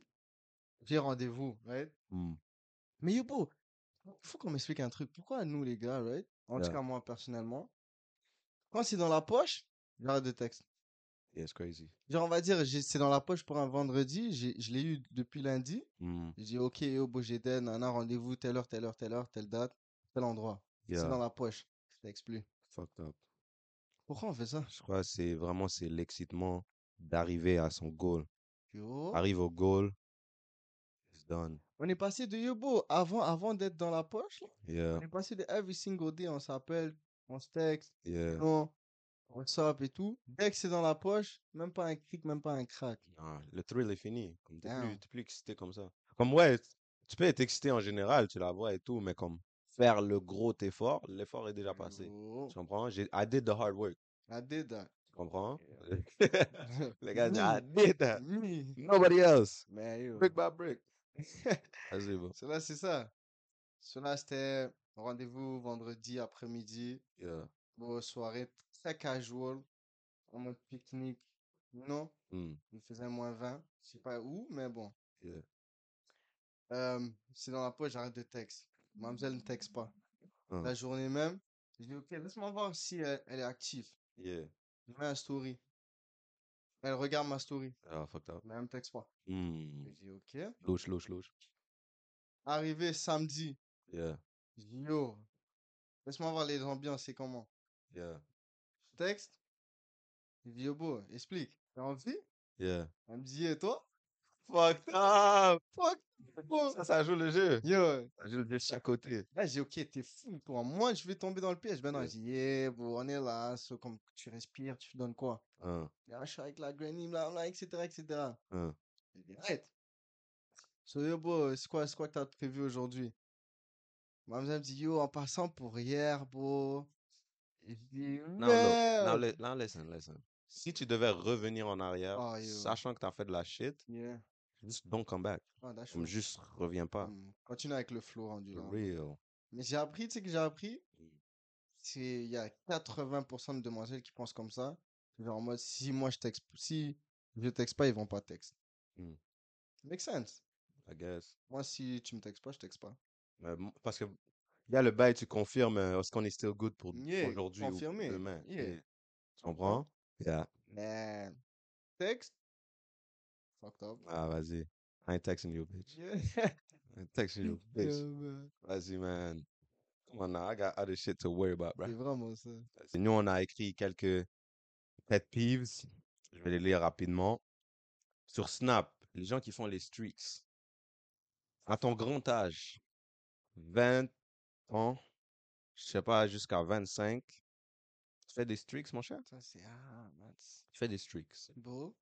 j'ai rendez-vous, right? Hmm. Mais yo, bro, faut qu'on m'explique un truc. Pourquoi nous, les gars, right? En tout Yeah. cas, moi, personnellement, quand c'est dans la poche, j'arrête de texte. Yeah, it's crazy. Genre, on va dire, c'est dans la poche pour un vendredi, je l'ai eu depuis lundi. Hmm. J'ai dit, ok, yo, beau, j'ai dead, nana, rendez-vous, telle heure, telle heure, telle heure, telle date, tel endroit. C'est dans la poche. Je texte plus. fucked up. Pourquoi on fait ça? Je crois que c'est vraiment c'est l'excitement d'arriver à son goal. Yo. Arrive au goal, it's done. On est passé de yo, beau, avant, avant d'être dans la poche, là, Yeah, on est passé de every single day, on s'appelle, on se texte, yeah. non, on s'appelle et tout. Dès que c'est dans la poche, même pas un cric, même pas un crack. Non, le thrill est fini. Comme t'es plus, t'es plus excité comme ça. Comme ouais, tu peux être excité en général, tu la vois et tout, mais comme faire le gros effort, l'effort est déjà passé. Tu comprends? J'ai, I did the hard work. I did that. Tu comprends? Yeah. Les gars I did that. Me. Nobody else. Yo. Brick by brick. Vas-y, bro. Cela, c'est ça. Cela, c'était rendez-vous vendredi après-midi. Yeah. Bon, soirée très casual. En mode pique-nique. Non, il faisait moins 20. Je sais pas où, mais bon. Yeah. Euh, c'est dans la poche, j'arrête de texte. Mademoiselle ne texte pas. Hein. La journée même, je dis, ok, laisse-moi voir si elle, elle est active. Yeah. Je mets un story. Elle regarde ma story, Ah, fucked up. mais elle me texte pas. Hmm. Je dis, ok. Louche, louche, louche. Arrivé samedi, Yeah. je dis, yo, laisse-moi voir les ambiances, c'est comment? Yeah. Texte. Je dis, yo, beau, explique. T'as envie? Yeah. Elle me dit, et toi? Fucked up. Fuck! bro. Ça, ça joue le jeu. Yo, Ça joue le jeu de chaque côté. là, j'ai dit, ok, t'es fou, toi. Moi, je vais tomber dans le piège. Ben non, Yeah. je dis, yeah, bro, on est là. so, comme tu respires, tu donnes quoi? Hein, Ah, je suis avec la granny, blablabla, etc., etc. hein. Je dis, arrête. So, yo, bro, c'est quoi, c'est quoi que t'as prévu aujourd'hui? Mademoiselle me dit, yo, en passant pour hier, bro. Merde. li- now, listen, listen. Si tu devais revenir en arrière, Oh, yo. sachant que t'as fait de la shit, Yeah. just don't come back. Ah, that's Comme true. juste reviens pas. Hum, Continue avec le flow rendu là. For real. Mais j'ai appris, tu sais que j'ai appris, Mm. c'est il y a 80% de demoiselles qui pensent comme ça. Genre en mode, si moi je texte, si je texte pas, ils vont pas texte. Mm. Make sense. I guess. Moi, si tu me textes pas, je texte pas. M- parce que il y a le bail, tu confirmes, euh, est-ce qu'on est still good pour Yeah, aujourd'hui ou confirmé. demain? Yeah. Yeah. Tu comprends? Yeah. Mais texte, fucked up. Ah, vas-y. I ain't texting you, bitch. Yeah. I ain't texting you, bitch. Yeah, man. Vas-y, man. Come on now, I got other shit to worry about, bro. C'est vraiment ça. Nous, on a écrit quelques pet peeves. Je vais les lire rapidement. Sur Snap, les gens qui font les streaks. À ton grand âge, 20 ans, je sais pas, jusqu'à 25, tu fais des streaks, mon cher? Ça, c'est ah, Tu fais des streaks. beau.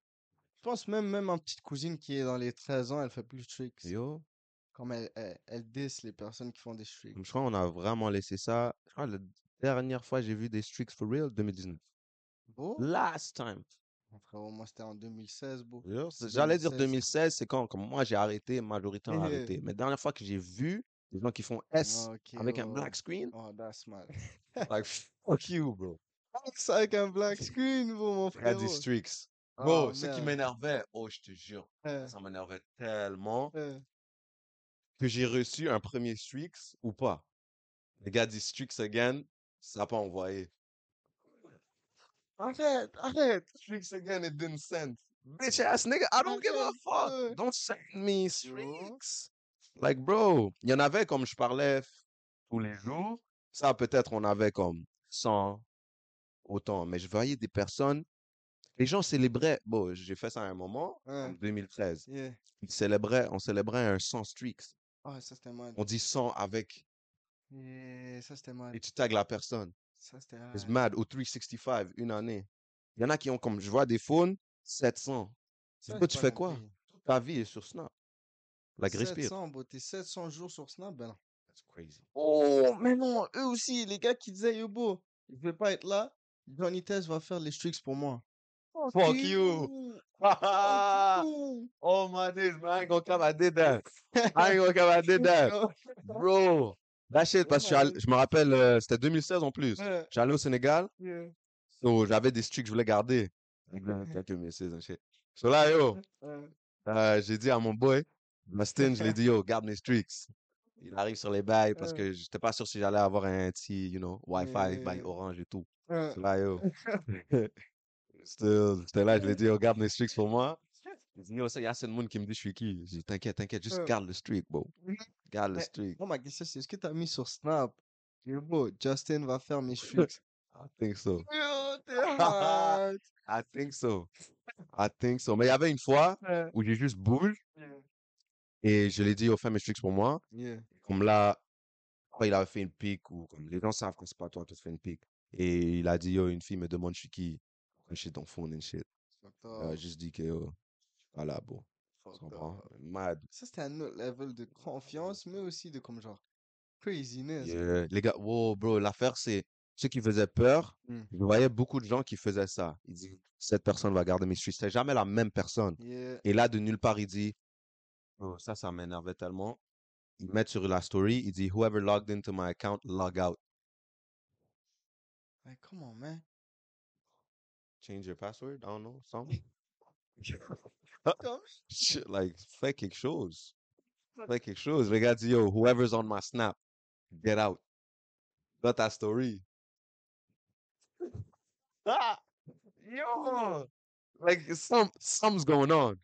Je pense même, même ma petite cousine qui est dans les 13 ans, elle fait plus de tricks. Yo, Comme elle, elle, elle diss les personnes qui font des streaks. je crois qu'on a vraiment laissé ça. Je crois que la dernière fois j'ai vu des streaks for real, 2019. Beau. Last time. Mon frérot, moi, c'était en 2016, beau. Yo, C'est J'allais dire 2016. 2016, c'est quand, comme moi j'ai arrêté, majorité a Yeah. arrêté. Mais dernière fois que j'ai vu des gens qui font S Ok, avec un oh. black screen, Oh, that's mad. like fuck you, bro. C'est avec un black screen, bro, mon frérot. des streaks. Oh, Bro, ce qui m'énervait, oh, je te jure, Euh, ça m'énervait tellement que j'ai reçu un premier streaks ou pas. Les gars streaks again, ça n'a pas envoyé. Arrête, arrête. Streaks again, it didn't send. bitch ass nigga, I don't give a fuck. Don't send me vois? Like, bro, il y en avait comme je parlais tous les jours. Ça, peut-être, on avait comme 100 autant. Mais je voyais des personnes, les gens célébraient. Bon, j'ai fait ça à un moment, en Ouais. 2013. Yeah. Ils célébraient, on célébrait un 100 streaks. Ah, ça c'était mal. On dit 100 avec, Yeah, ça c'était mal. et tu tags la personne. Ça c'était It's hard. mad. Au 365, une année. Il y en a qui ont comme, je vois des phones, 700. Ça, j'ai tu fais quoi? Toute ta vie est sur Snap. Like, respire. 700, bro, t'es 700 jours sur Snap, ben non. That's crazy. Oh, mais non, eux aussi, les gars qui disaient, yo, bro, je vais pas être là, Johnny Test va faire les streaks pour moi. Fuck you. oh my days, man. I ain't gonna come. I did that. I ain't gonna come. I did that. Bro. That shit, parce que je me rappelle, euh, c'était 2016 en plus. J'allais au Sénégal, yeah, so j'avais des streaks que je voulais garder. 2016 and shit. So là, yo, euh, j'ai dit à mon boy, Mustin, je lui ai dit, yo, garde mes streaks. Il arrive sur les bails parce Ouais. que j'étais pas sûr si j'allais avoir un petit, you know, Wi-Fi, bail orange et tout. So là, yo. Still, J'étais là, je lui ai dit, yo, garde mes streaks pour moi. Il dit, yo, ça, il y a assez de monde qui me dit, je suis qui? J'ai dit, t'inquiète, t'inquiète, juste garde le streak, bro. Garde le streak. Moi, ma question, c'est est-ce que t'as mis sur Snap? Yo, bro, Justin va faire mes streaks? I think so. I think so. I think so. Mais il y avait une fois où j'ai juste bougé et je lui ai dit, yo, fais mes streaks pour moi. Yeah. Comme là, il avait fait une pique ou comme les gens savent quand c'est pas toi qui te fais une pique. Et il a dit, yo, une fille me demande je suis qui? Je suis ton phone and shit. Juste dit que, yo, voilà, bon. Mad. Ça, c'était un autre level de confiance, mais aussi de comme genre craziness. Yeah. Les gars, wow, bro, l'affaire, c'est ceux qui faisaient peur. Mm. Je voyais beaucoup de gens qui faisaient ça. Ils disent, cette personne va garder mes streaks. C'était jamais la même personne. Yeah. Et là, de nulle part, il dit, oh, ça, ça m'énervait tellement. Ils mettent sur la story, il dit, whoever logged into my account, log out. Like, come on, man. Change your password? I don't know, something. Shit, like, fais quelque chose. Fais quelque chose. Gars yo, whoever's on my snap, get out. Got ta story. Ah! Yo! Like, some, something's going on.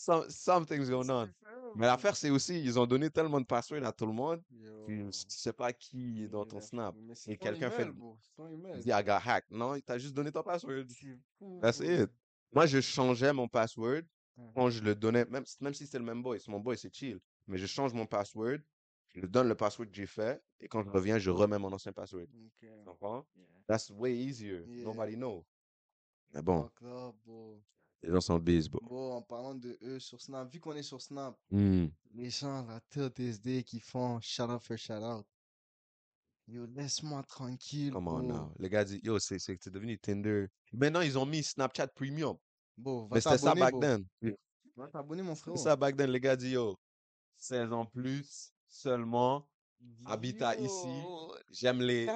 Some, something's going on. Mais l'affaire, c'est aussi, ils ont donné tellement de passwords à tout le monde, que tu sais pas qui est dans ton snap. Et quelqu'un fait Il dit, I got hacked. Non, il t'a juste donné ton password. That's it. Moi, je changeais mon password Ouais. quand je le donnais, même, même si c'était le même boy. C'est mon boy, c'est chill. Mais je change mon password, je lui donne le password que j'ai fait, et quand je reviens, je remets mon ancien password. Tu comprends? That's way easier. Nobody know. Mais bon. Les gens sont bro. Bon, en parlant de eux sur Snap, vu qu'on est sur Snap, Hmm. les gens là, TSD qui font shout out for shout out. Yo, laisse-moi tranquille. Come on bro. now. Les gars disent, yo, c'est c'est- c'est devenu Tinder. Maintenant, ils ont mis Snapchat Premium. Bon, va Mais c'était ça back bro. then. Va t'abonner, mon frérot. C'était ça back then. Les gars disent, yo, 16 ans plus, seulement, habitat ici. J'aime les...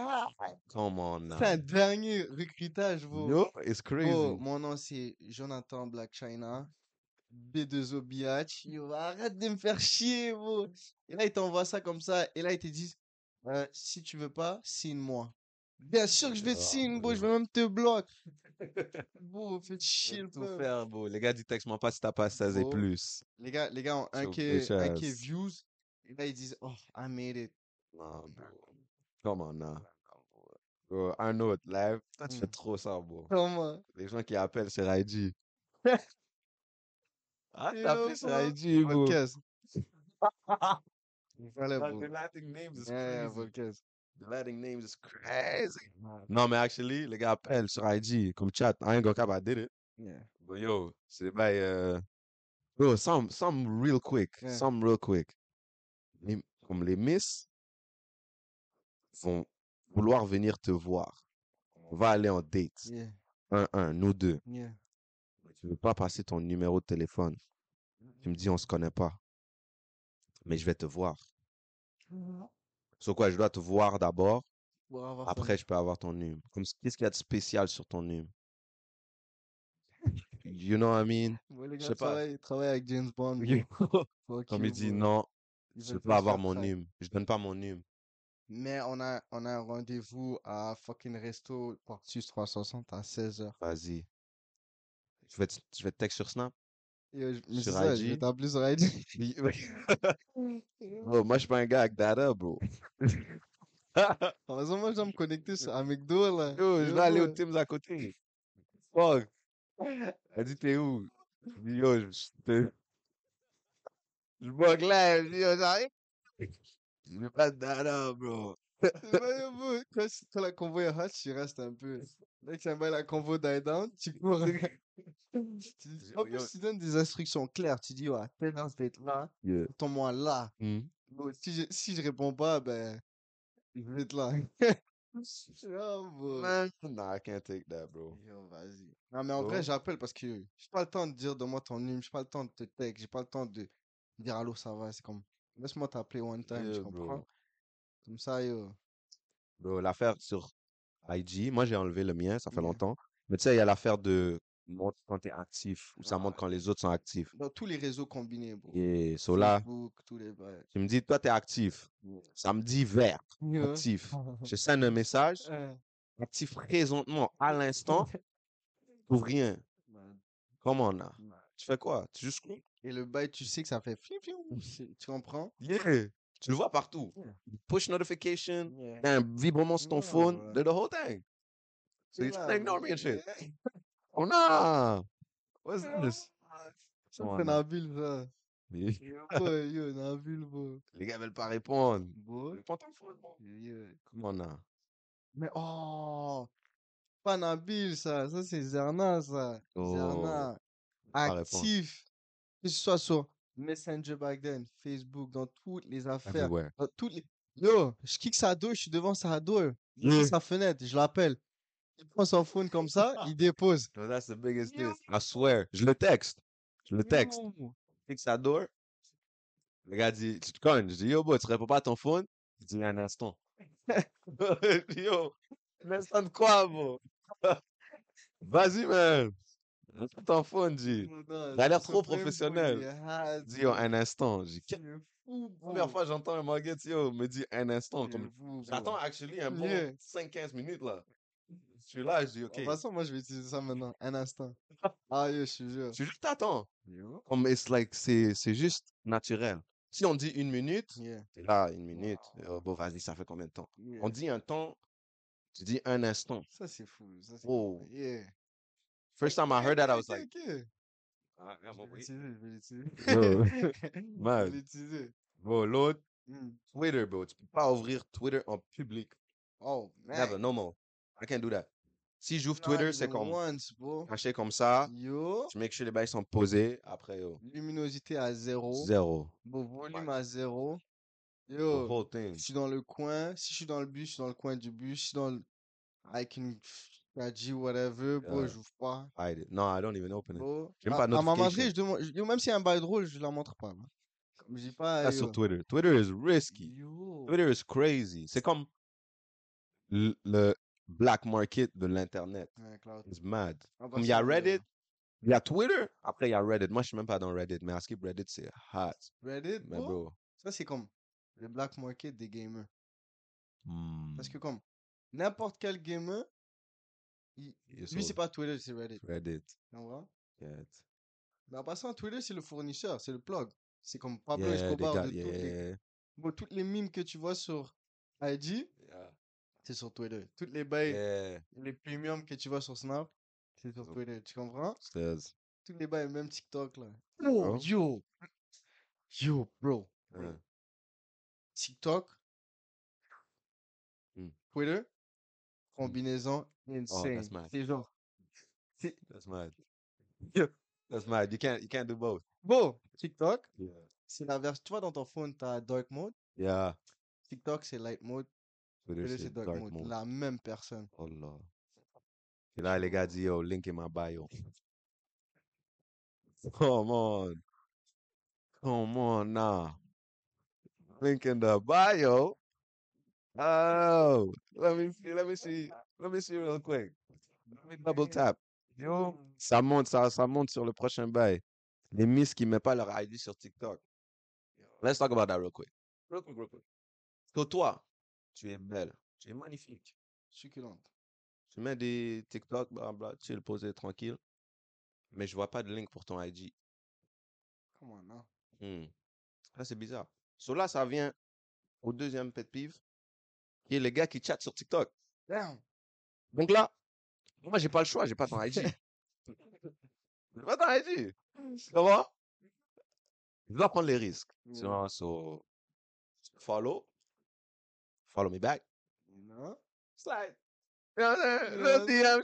Come on. C'est un dernier recrutage, bro. Yo, it's crazy. Bro, mon nom c'est Jonathan Black China. B2O Biatch. Yo, arrête de me faire chier, bro. Et là, ils t'envoient ça comme ça. Et là, ils te disent euh, si tu veux pas, signe-moi. Bien sûr que je vais te Ah, signer, bro. Je vais même te bloquer. Bro, faites chier le tout faire, bro. Les gars disent, texte-moi pas si t'as pas 16 et plus. Les gars, les gars ont Sur 1K, bitch 1K ass. views. Et là, ils disent oh, I made it. Non, bro. Come on now. Bro, un autre live. Toi, tu fais Mm. trop ça, bro. Comment? Les gens qui appellent sur IG. ah, t'as appelé sur. IG, bro. Volkez. Voilà, bro. the Latin names is Yeah, crazy. Volkez. The Latin names is crazy. Non, mais actually, les gars appellent sur IG comme chat. I ain't gonna cap, I did it. Yeah. But yo, c'est by, uh, bro, some, some real quick. Yeah. Some real quick. Les- comme les miss vont vouloir venir te voir. On va aller en date. Yeah. Un, un, nous deux. Yeah. Tu veux pas passer ton numéro de téléphone. Tu me dis, on se connaît pas. Mais je vais te voir. Sur quoi, je dois te voir d'abord. Après, je peux avoir ton numéro. Comme, qu'est-ce qu'il y a de spécial sur ton numéro? You know what I mean? Ouais, les Je gars sais pas. travaillent, travaillent avec James Bond. Comme il dit, non, je veulent veux pas avoir mon numéro. Je donne pas mon numéro. Mais on a, on a un rendez-vous à fucking resto Portus 360 à 16h. Vas-y. Je vais, te- je vais te texte sur Snap. Yo, je- Sur ça, je vais IG. t'appeler sur IG. Bro, moi, je suis pas un gars avec data, bro. Toute façon, moi, je dois me connecter sur Amigdo, là. Yo, je Yo, vais aller au. Tim's à côté. Fuck. Elle dit, t'es où? Yo, je je- bug là. Je dis. Je pas de bro. Quand, la convo est hot, tu restes un peu. Dès que la convo die down, tu cours. En plus, tu donnes des instructions claires. Tu dis, ouais, je vais être là. Yeah. Attends-moi là. Hmm. Bon, si, je, si je réponds pas, ben, je vais être là. oh, bro. Man, nah, I can't take that, bro. Yo, vas-y. Non, mais en vrai, j'appelle parce que j'ai pas le temps de dire donne-moi ton numéro, j'ai pas le temps de te texte, j'ai pas le temps de dire allô, ça va? C'est comme, laisse-moi t'appeler one time, tu Yeah, comprends? bro. Comme ça, yo. Bro, l'affaire sur IG, moi, j'ai enlevé le mien, ça fait Yeah. longtemps. Mais tu sais, il y a l'affaire de montre quand t'es actif ou ça Ah. montre quand les autres sont actifs. Dans tous les réseaux combinés, bro. Et so là, Facebook, tous les bails. tu me dis, toi, t'es actif. Samedi vert, Yo. actif. Je sends un message, actif présentement, à l'instant, trouve rien. Man, Comment on a? man. Tu fais quoi? Tu juste? Et le bail, tu sais que ça fait fiou, fiou, c'est- Tu comprends? Yeah. Tu le vois partout. Yeah. Push notification, Yeah. un vibrement sur ton phone, the whole thing. So C'est you trying to ignore me and shit. Oh no! What's this? Ça, man. Nabil, ça. Les Yo, boy, yo, Nabil, bro. gars veulent pas répondre. Réponds ton phone, bro. Comment on a? Mais oh, pas Nabil, ça. Ça, c'est Zerna, ça. Oh. Zerna. Actif. Que ce soit sur Messenger back then, Facebook, dans toutes les affaires. Dans toutes les... Yo, je kick sa dos, je suis devant sa. Je Yeah. ouvre sa fenêtre, je l'appelle. Il prend son phone comme ça, il dépose. No, that's the biggest diss. I swear. Je le texte. Je le texte. Yo. Fixe sa door. Le gars dit, tu te cognes. Je dis, yo, bro, tu réponds pas à ton phone? Il dit, un instant. Yo, un instant de quoi, bro? Vas-y, man. Dit. Non, T'as l'air trop professionnel. Dis, yo, un instant. J'ai. Première fois, j'entends un Marguerite, yo, me dit un instant. Comme... J'attends actually un bon Yeah. 5-15 minutes, là. Je suis là, je dis, De ok. toute façon, moi, je vais utiliser ça maintenant. Un instant. Ah, yo, je te jure. Je juste t'attends. Comme, it's like, c'est, c'est juste naturel. Si on dit une minute, t'es là, une minute. Oh, bon, vas-y, ça fait combien de temps? On dit un temps, tu dis un instant. Ça, c'est fou. Ça, c'est Oh. Yeah. First time I heard that, I was like, ah, man. Bro, l'autre, Hmm. Twitter, bro. Tu peux pas ouvrir Twitter en public. Oh, man. Never, no more. I can't do that. Si j'ouvre Twitter, c'est comme once, bro. caché comme ça. Yo. Tu make sure les bails sont posés. Après, yo, Luminosité à zéro. zéro. Bon, volume Ouais. à zéro. Yo. Je suis dans le coin. Si je suis dans le bus, je suis dans le coin du bus. Je suis dans le. Avec une. Kaji, whatever. Bro, Yeah. j'ouvre pas. Hide it. No, I don't even open it. Bro. J'ai même À, pas à je demande. Yo, même s'il y a un bail drôle, je la montre pas. Comme je dis pas. Pas sur. Twitter. Twitter is risky. Yo. Twitter is crazy. C'est comme le, le black market de l'Internet. Ouais, Cloud. It's mad. Bah, Comme il y a. Reddit, il y a Twitter, après il y a Reddit. Moi, je suis même pas dans Reddit, mais à skip Reddit, c'est hot. Reddit, Mais bro? bro. Ça, c'est comme le black market des gamers. hmm, Parce que comme n'importe quel gamer, il- lui, c'est pas Twitter, c'est Reddit. Reddit. Tu comprends? Yeah. Mais en passant, Twitter, c'est le fournisseur, c'est le plug. C'est comme Pablo Yeah, Escobar got- de toutes les... yeah, Bon, toutes les mimes que tu vois sur IG, yeah, c'est sur Twitter. Toutes les bails, yeah. les premiums que tu vois sur Snap, c'est sur Twitter. Tu comprends? Tous les bails, même TikTok, là. Bro. yo! Yo, bro. TikTok, Hmm. Twitter, combinaison insane. that's mad. c'est genre. c'est- that's mad. Yeah. That's mad. You can't, you can't do both. Bon, TikTok, Yeah. c'est la version. Tu vois, dans ton phone, tu as dark mode. Yeah. TikTok, c'est light mode. Twitter, c'est dark, dark mode. mode. La même personne. Oh là. Et là, les gars disent, yo, link in my bio. Come on. Come on now. Link in the bio. Oh, let me see, let me see, let me see real quick. Let me double tap. Yo, ça monte, ça, ça monte sur le prochain bail. Les miss qui mettent pas leur ID sur TikTok. Let's talk about that real quick. Real quick, real quick. So toi, tu es belle, tu es magnifique. Succulente. Tu mets des TikTok, blablabla, chill, posé, tranquille. mais je vois pas de link pour ton IG. Comment non? Hmm. Ça, c'est bizarre. So là, ça vient au deuxième pet peeve, qui est les gars qui chattent sur TikTok. Damn. Donc là, moi, j'ai pas le choix, j'ai pas ton IG. j'ai pas ton IG. Comment? Je dois prendre les risques. Tu Yeah. vois, so, follow, follow me back, Non? slide. Le DM.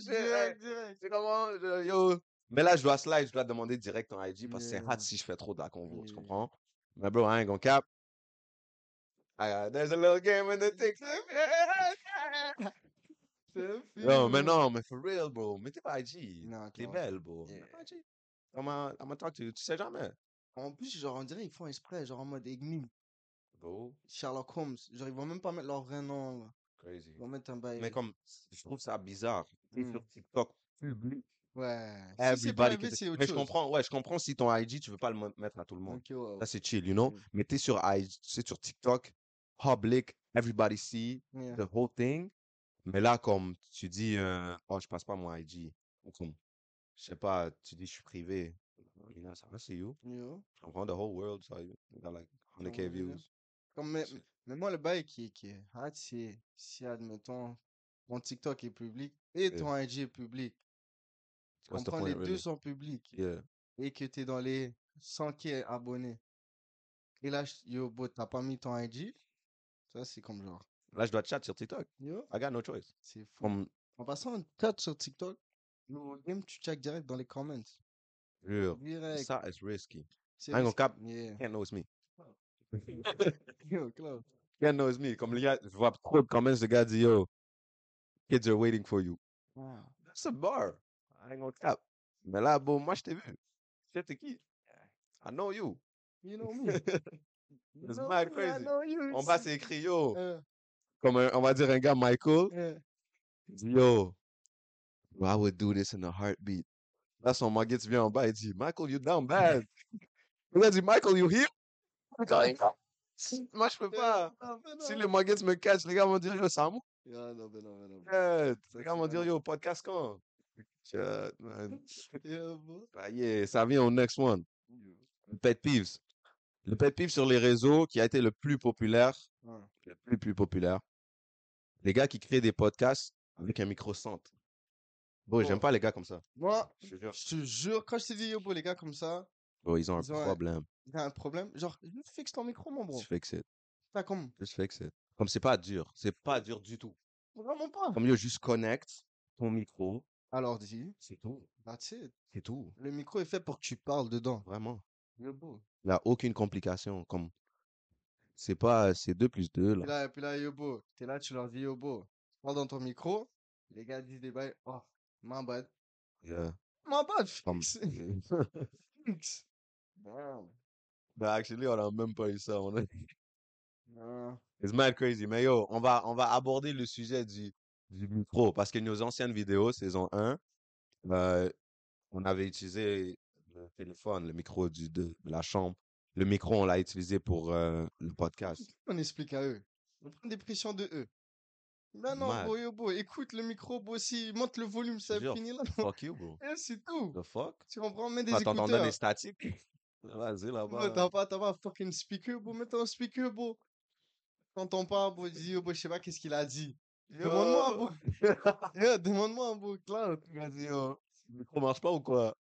C'est comment? je- Yo. Mais là, je dois slide, je dois demander direct ton IG parce que c'est hard si je fais trop de la convo, tu comprends? Mais bro, I ain't gonna cap. Uh, there's a little game in the TikTok. C'est Non, mais non, mais for real, bro. Mettez pas IG. Non, T'es belle, bro. Pas IG. Comment talk to you? Tu sais jamais. En plus, genre, on dirait ils font exprès, genre en mode énigme. Bro, Sherlock Holmes. Genre, ils vont même pas mettre leur vrai nom, là. crazy. Ils vont mettre un bail. Mais comme, je trouve ça bizarre. T'es Hmm. sur TikTok, public. Ouais. Si c'est Everybody can- c'est Mais je comprends, ouais, je comprends si ton IG, tu veux pas le mettre à tout le monde. Ok, ouais, ouais. Ça, c'est chill, you know? Mm. Mais t'es sur IG, tu sais, sur TikTok, public, everybody see Yeah. the whole thing. Mais là, comme tu dis, euh, oh, je passe pas mon IG. Ou comme, je sais pas, tu dis, je suis privé. You know, ça va, c'est you. Yo. Je comprends the whole world, so you got like 100k Ouais, ouais. views. Comme, mais, mais moi, le bail qui, est- qui est hard, c'est si, admettons, mon TikTok est public et Yeah. ton IG est public. Tu What's comprends, point, les deux really? sont publics Yeah. et que tu es dans les 100K abonnés. Et là, yo, bro, t'as pas mis ton IG. Ça, c'est comme genre. Là, je dois chat sur TikTok. Yo, I got no choice. c'est fou. Comme, En passant, on chat sur TikTok. Nous, game, tu check direct dans les comments. jure, Direct. ça, it's risky. C'est risqué. cap. Yeah. Can't know it's me. Yo, Claude. Can't know it's me. Comme les gars, je vois trop de comments, le gars dit, yo, kids are waiting for you. Wow. That's a bar. I ain't gonna cap. Mais là, bon, moi, je t'ai vu. T'es qui? I know you. You know me. It's know mad crazy. bas, c'est écrit, yo. Euh, Comme un- on va dire un gars, Michael. euh. Dit, yo, I would do this in a heartbeat. Là, son Muggets vient en bas et dit, Michael, you down bad. Il a dit, Michael, you here? Michael, Moi, je peux pas. Non, Si les Muggets me catchent, les gars vont dire, yo. Ah, non, mais non. Les gars c'est vont dire, yo, podcast quand? Shut, man. Yeah, bro. Ah, yeah, ça vient au next one. Pet peeves. Le pet peeve sur les réseaux qui a été le plus populaire, Ouais. le plus, plus populaire. Les gars qui créent des podcasts avec un micro centre. Bon, j'aime pas les gars comme ça. Moi, Je te jure. je te jure, quand je t'ai dit, yo, bro, les gars, comme ça, Bon, ils ont un Ils ont un- problème. il y a un problème. Genre, juste fixe ton micro, mon bro. Just fix it. T'as comme, Just fix it. Comme c'est pas dur. C'est pas dur du tout. vraiment pas. Comme yo, juste connecte ton micro. Alors, dis, C'est tout. that's it. C'est tout. Le micro est fait pour que tu parles dedans. Vraiment. Yo, bro. Il n'y a aucune complication. Comme, c'est pas, c'est 2 plus 2 Puis là. là, puis là, Yobo, t'es là, tu leur dis Yobo, parle dans ton micro. Les gars disent des bails, oh, my bad. Yeah. My bad, Comme-. Wow. Bah, actually, on a même pas eu ça. On a... It's mad crazy. Mais yo, on va, on va aborder le sujet du, du micro parce que nos anciennes vidéos, saison 1, euh, on avait utilisé le téléphone, le micro du, de, la chambre. Le micro, on l'a utilisé pour euh, le podcast. On explique à eux. On prend des pressions de eux. Ben non, Mad. bro, Yobo, écoute le micro, bro, si monte le volume, ça Jure. finit là. Fuck you, bro. Et c'est tout. The fuck? Tu comprends, mets des t'entendais écouteurs. des statiques? Vas-y, là-bas. T'as pas, t'as pas un fucking speaker, bro, mets ton speaker, bro. T'entends pas, bro, dis, Yobo, je sais pas qu'est-ce qu'il a dit. Demande-moi, bro. Yeah, demande-moi, bro. Vas-y, yo. Le micro marche pas ou quoi?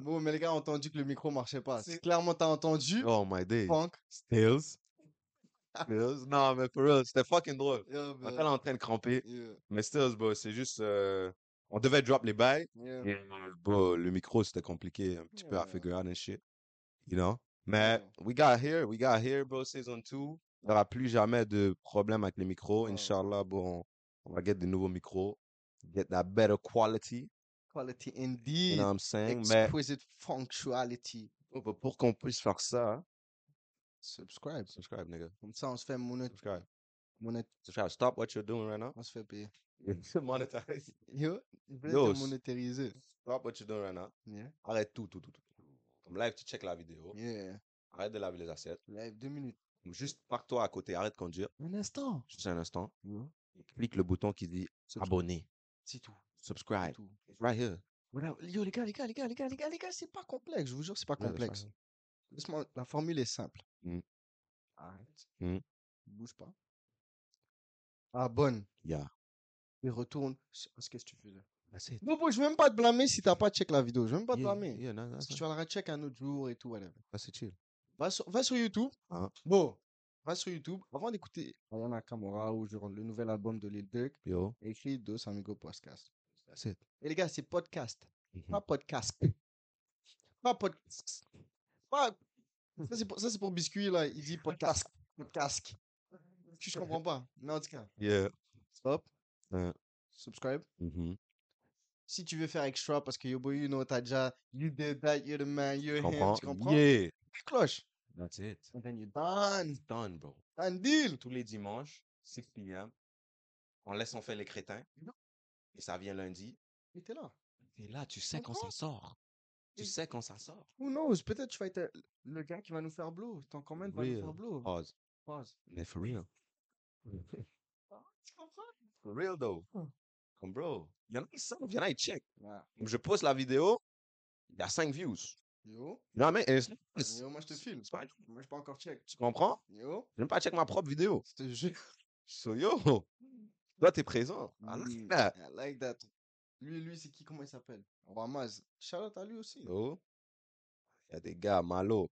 Bon, mais les gars ont entendu que le micro marchait pas. C'est- Clairement, t'as entendu. Oh my days. Funk. Stills. Stills. Non, mais for real, c'était fucking drôle. Yeah, On était en train de cramper. Yeah, Mais Stills, bro, c'est juste. euh, on devait drop les bails. yeah. Et, bro, le micro, c'était compliqué un petit peu à figure out and shit. You know? Mais we got here, we got here, bro, season 2. Il n'y aura plus jamais de problème avec les micros. Ouais. Inch'Allah, bon, on va get des nouveaux micros. Get that better quality. Quality You indeed. know what I'm saying? Mais Exquisite functionality. pour, pour qu'on puisse faire ça, Subscribe. subscribe, nigga. Comme ça, on se fait monet... Subscribe. monet... Subscribe. Stop what you're doing right now. On se fait payer. Monetize. Yo, monétariser. Stop what you're doing right now. Yeah. Arrête tout, tout, tout, tout. Comme live, tu check la vidéo. Yeah. Arrête de laver les assiettes. Live, deux minutes. Juste parque-toi à côté, arrête de conduire. Un instant. Juste un instant. Yeah. Clique le bouton qui dit abonner. C'est tout. Subscribe. tout. It's right here. Voilà. Yo, les gars, les gars, les gars, les gars, les gars, les gars, c'est pas complexe. Je vous jure, c'est pas complexe. Laisse-moi, la formule est simple. Mm. Arrête. Mm. Bouge pas. Abonne Yeah. et retourne sur ce que tu faisais? Non, bro, je vais même pas te blâmer si t'as pas check la vidéo. Je vais même pas te Yeah, blâmer. yeah, Parce that's que fine. tu vas la recheck un autre jour et tout, whatever. Ah, c'est chill. Va sur, va sur YouTube. Ah. Bon, va sur YouTube. Avant d'écouter Ayana Kamora ou genre le nouvel album de Lil Durk, Yo, écris Dos Amigos Podcast. Et les gars, c'est podcast. Mhm. Pas podcast. Pas podcast. Pas... Ça, c'est pour, ça, c'est pour Biscuit, là. Il dit podcast. Podcast. Je comprends pas. Mais en tout cas, Yeah. stop. Ouais. Subscribe. Mhm. Si tu veux faire extra parce que yo boy, you know, t'as déjà, you did that, you're the man, you're him, tu comprends? Yeah. Cloche. That's it. And then you're done. Done, bro. Done deal. Tous les dimanches, 6 p.m., on laisse on fait les crétins. Et ça vient lundi. Et t'es là. Et là, tu sais quand Comprends? ça sort. Tu Et- sais quand ça sort. Who knows? Peut-être tu vas être euh, le gars qui va nous faire blow. Ton comment va nous faire blow. Pause. Pause. Mais for real. Tu comprends? For real, though. Hmm. Comme bro, il y en a qui savent, il y en a qui check. Ouais. Je poste la vidéo, il y a 5 views. Yo. Non, mais Yo, moi je te filme. pas- Moi je pas encore check. tu comprends? Yo. Je n'aime pas check ma propre vidéo. Je te jure. So yo, toi t'es présent. I like that. I like that. Lui, lui, c'est qui? Comment il s'appelle? Ramaz. Shout out à lui aussi. Il y a des gars, malo.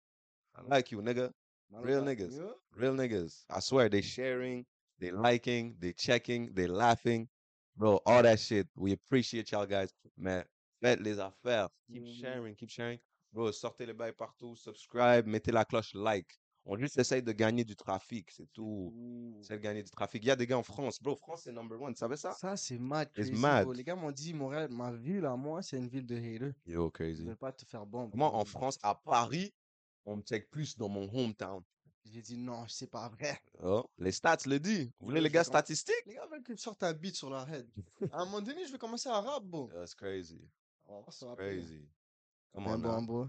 I like you, nigga. Malo real niggas. Yo. Real niggas. I swear, they sharing, they liking, they checking, they laughing. Bro, all that shit. We appreciate y'all guys. Mais faites les affaires. Keep Mhm. sharing, keep sharing. Bro, sortez les bails partout, subscribe, mettez la cloche like. On juste essaye de gagner du trafic, c'est tout. C'est de gagner du trafic. Il y a des gars en France. Bro, France, c'est number one. Tu savais ça? Ça, c'est mad. Crazy, mad. Les gars m'ont dit, Montréal, ma ville à moi, c'est une ville de haters. Yo, crazy. veulent pas te faire bombe. Moi, en France, à Paris, on me check plus dans mon hometown. J'ai dit, non, c'est pas vrai. Oh, les stats le disent. Vous voulez les je gars statistiques? Les gars veulent que tu sortes un beat sur leur head. À un moment donné, je vais commencer à rap, bro. That's crazy. Crazy. Come Mais on bon, now. bro.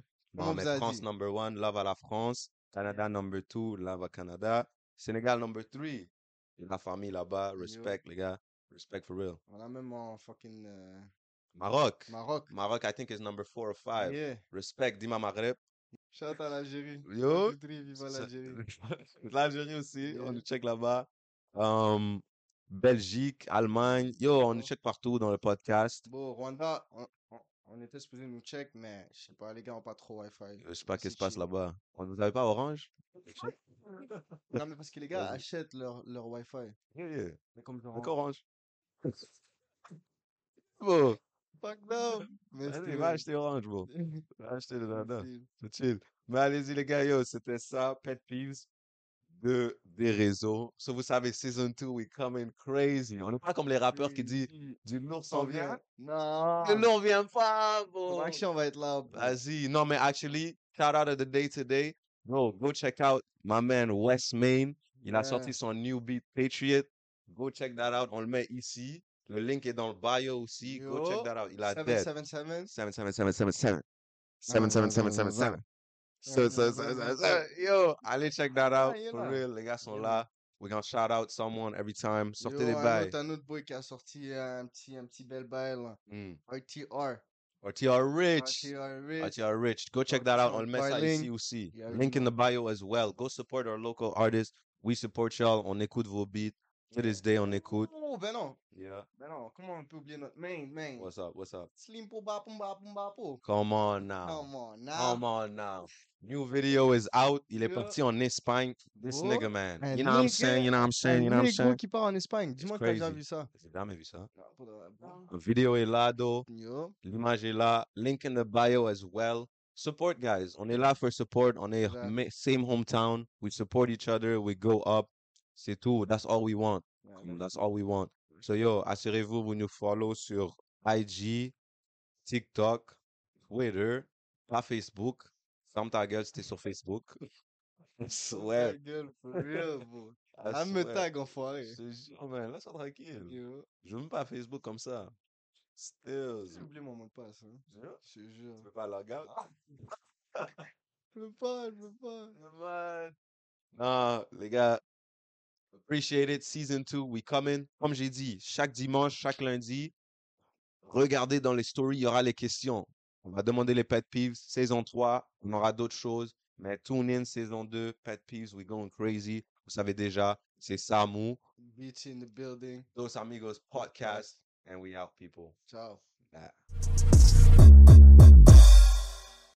Mais France dit? number one, love à la France. Canada number two, à Canada. Sénégal number three. La famille là-bas. Respect, les gars. Respect for real. On a même en fucking euh, Maroc. Maroc. Maroc, I think, is number four or five. Yeah. Respect, Dima Maghreb. Shout out à l'Algérie. Yo. Ça- l'Algérie. L'Algérie aussi, Yeah. on nous check là-bas. Um, Belgique, Allemagne. Yo, on nous check partout dans le podcast. Bon, Rwanda, on, on- était supposé nous check, mais je sais pas, les gars ont pas trop Wi-Fi. Je sais pas qu'est-ce qui se passe là-bas. On vous avez pas Orange? Non, mais parce que les gars Vas-y. achètent leur, leur Wi-Fi. Yeah, yeah. Mais comme genre. Orange. Bon, Fuck them. Mais still. va acheter Orange, bro. Va acheter le dada. C'est chill. Mais allez-y, les gars, yo, c'était ça, Pet Peeves de, des réseaux. So, vous savez, Season 2, we coming crazy. On n'est pas comme les rappeurs qui disent du lourd s'en vient. Non. Du lourd vient pas, bro. Action va être là. Vas-y. Non, mais actually, shout out of the day today. Bro, go check out my man West Main. Il a sorti son new beat Patriot. Go check that out. On le met ici. Le link est dans le bio aussi. Go check that out. Il a 777 777 777 777 777 So, so, mm-hmm, so, so, mm-hmm. so, yo, I check that out yeah, for real. Les gars sont là. We're gonna shout out someone every time. Sortez yo, des bails. Un autre boy qui a sorti euh, un petit, un petit bel bail. Mm. RTR. RTR Rich. RTR Rich. RTR Rich. Go check that out on Mesa ici aussi. Link in the bio as well. Go support our local artists. We support y'all. On écoute vos beats. To this day, on écoute. Oh, ben non. Yeah. Ben non. Comment on peut oublier notre main, main? What's up? What's up? Slim po ba pum ba pum ba po. Come on now. Come on now. Come on now. New video is out. Il est Yeah. parti en Espagne. This Oh, nigga, man. un You know what I'm saying? You know what I'm saying? You know what I'm saying? qui part en Espagne. Dis-moi que t'as déjà vu ça. J'ai jamais vu ça. Non, pour de vrai. Bon. La vidéo est là. Yo. L'image est là. Link in the bio as well. Support, guys. On est là for support. On est Exact. same hometown. We support each other. We go up. C'est tout. That's all we want. Ouais. That's all we want. So, yo, assurez-vous, vous nous follow sur IG, TikTok, Twitter, pas Facebook. Ferme ta gueule si t'es sur Facebook. I Ta swear. gueule, for real, bro. Ah, me swear. tag, enfoiré. Je te jure, man, laisse-moi tranquille. Yo. Je veux même pas Facebook comme ça. Still. J'ai oublié mon mot de passe. Hein. Je te jure. Tu peux pas log out? Je peux pas, je peux pas. Non, les gars, appreciate it. Season 2, we coming. Comme j'ai dit, chaque dimanche, chaque lundi, regardez dans les stories, il y aura les questions. On va demander les pet peeves. Saison 3, on aura d'autres choses. Mais tune in, saison 2, pet peeves, we going crazy. Vous savez déjà, c'est Samu, Beach in the building. Dos Amigos Podcast, and we out, people. Ciao.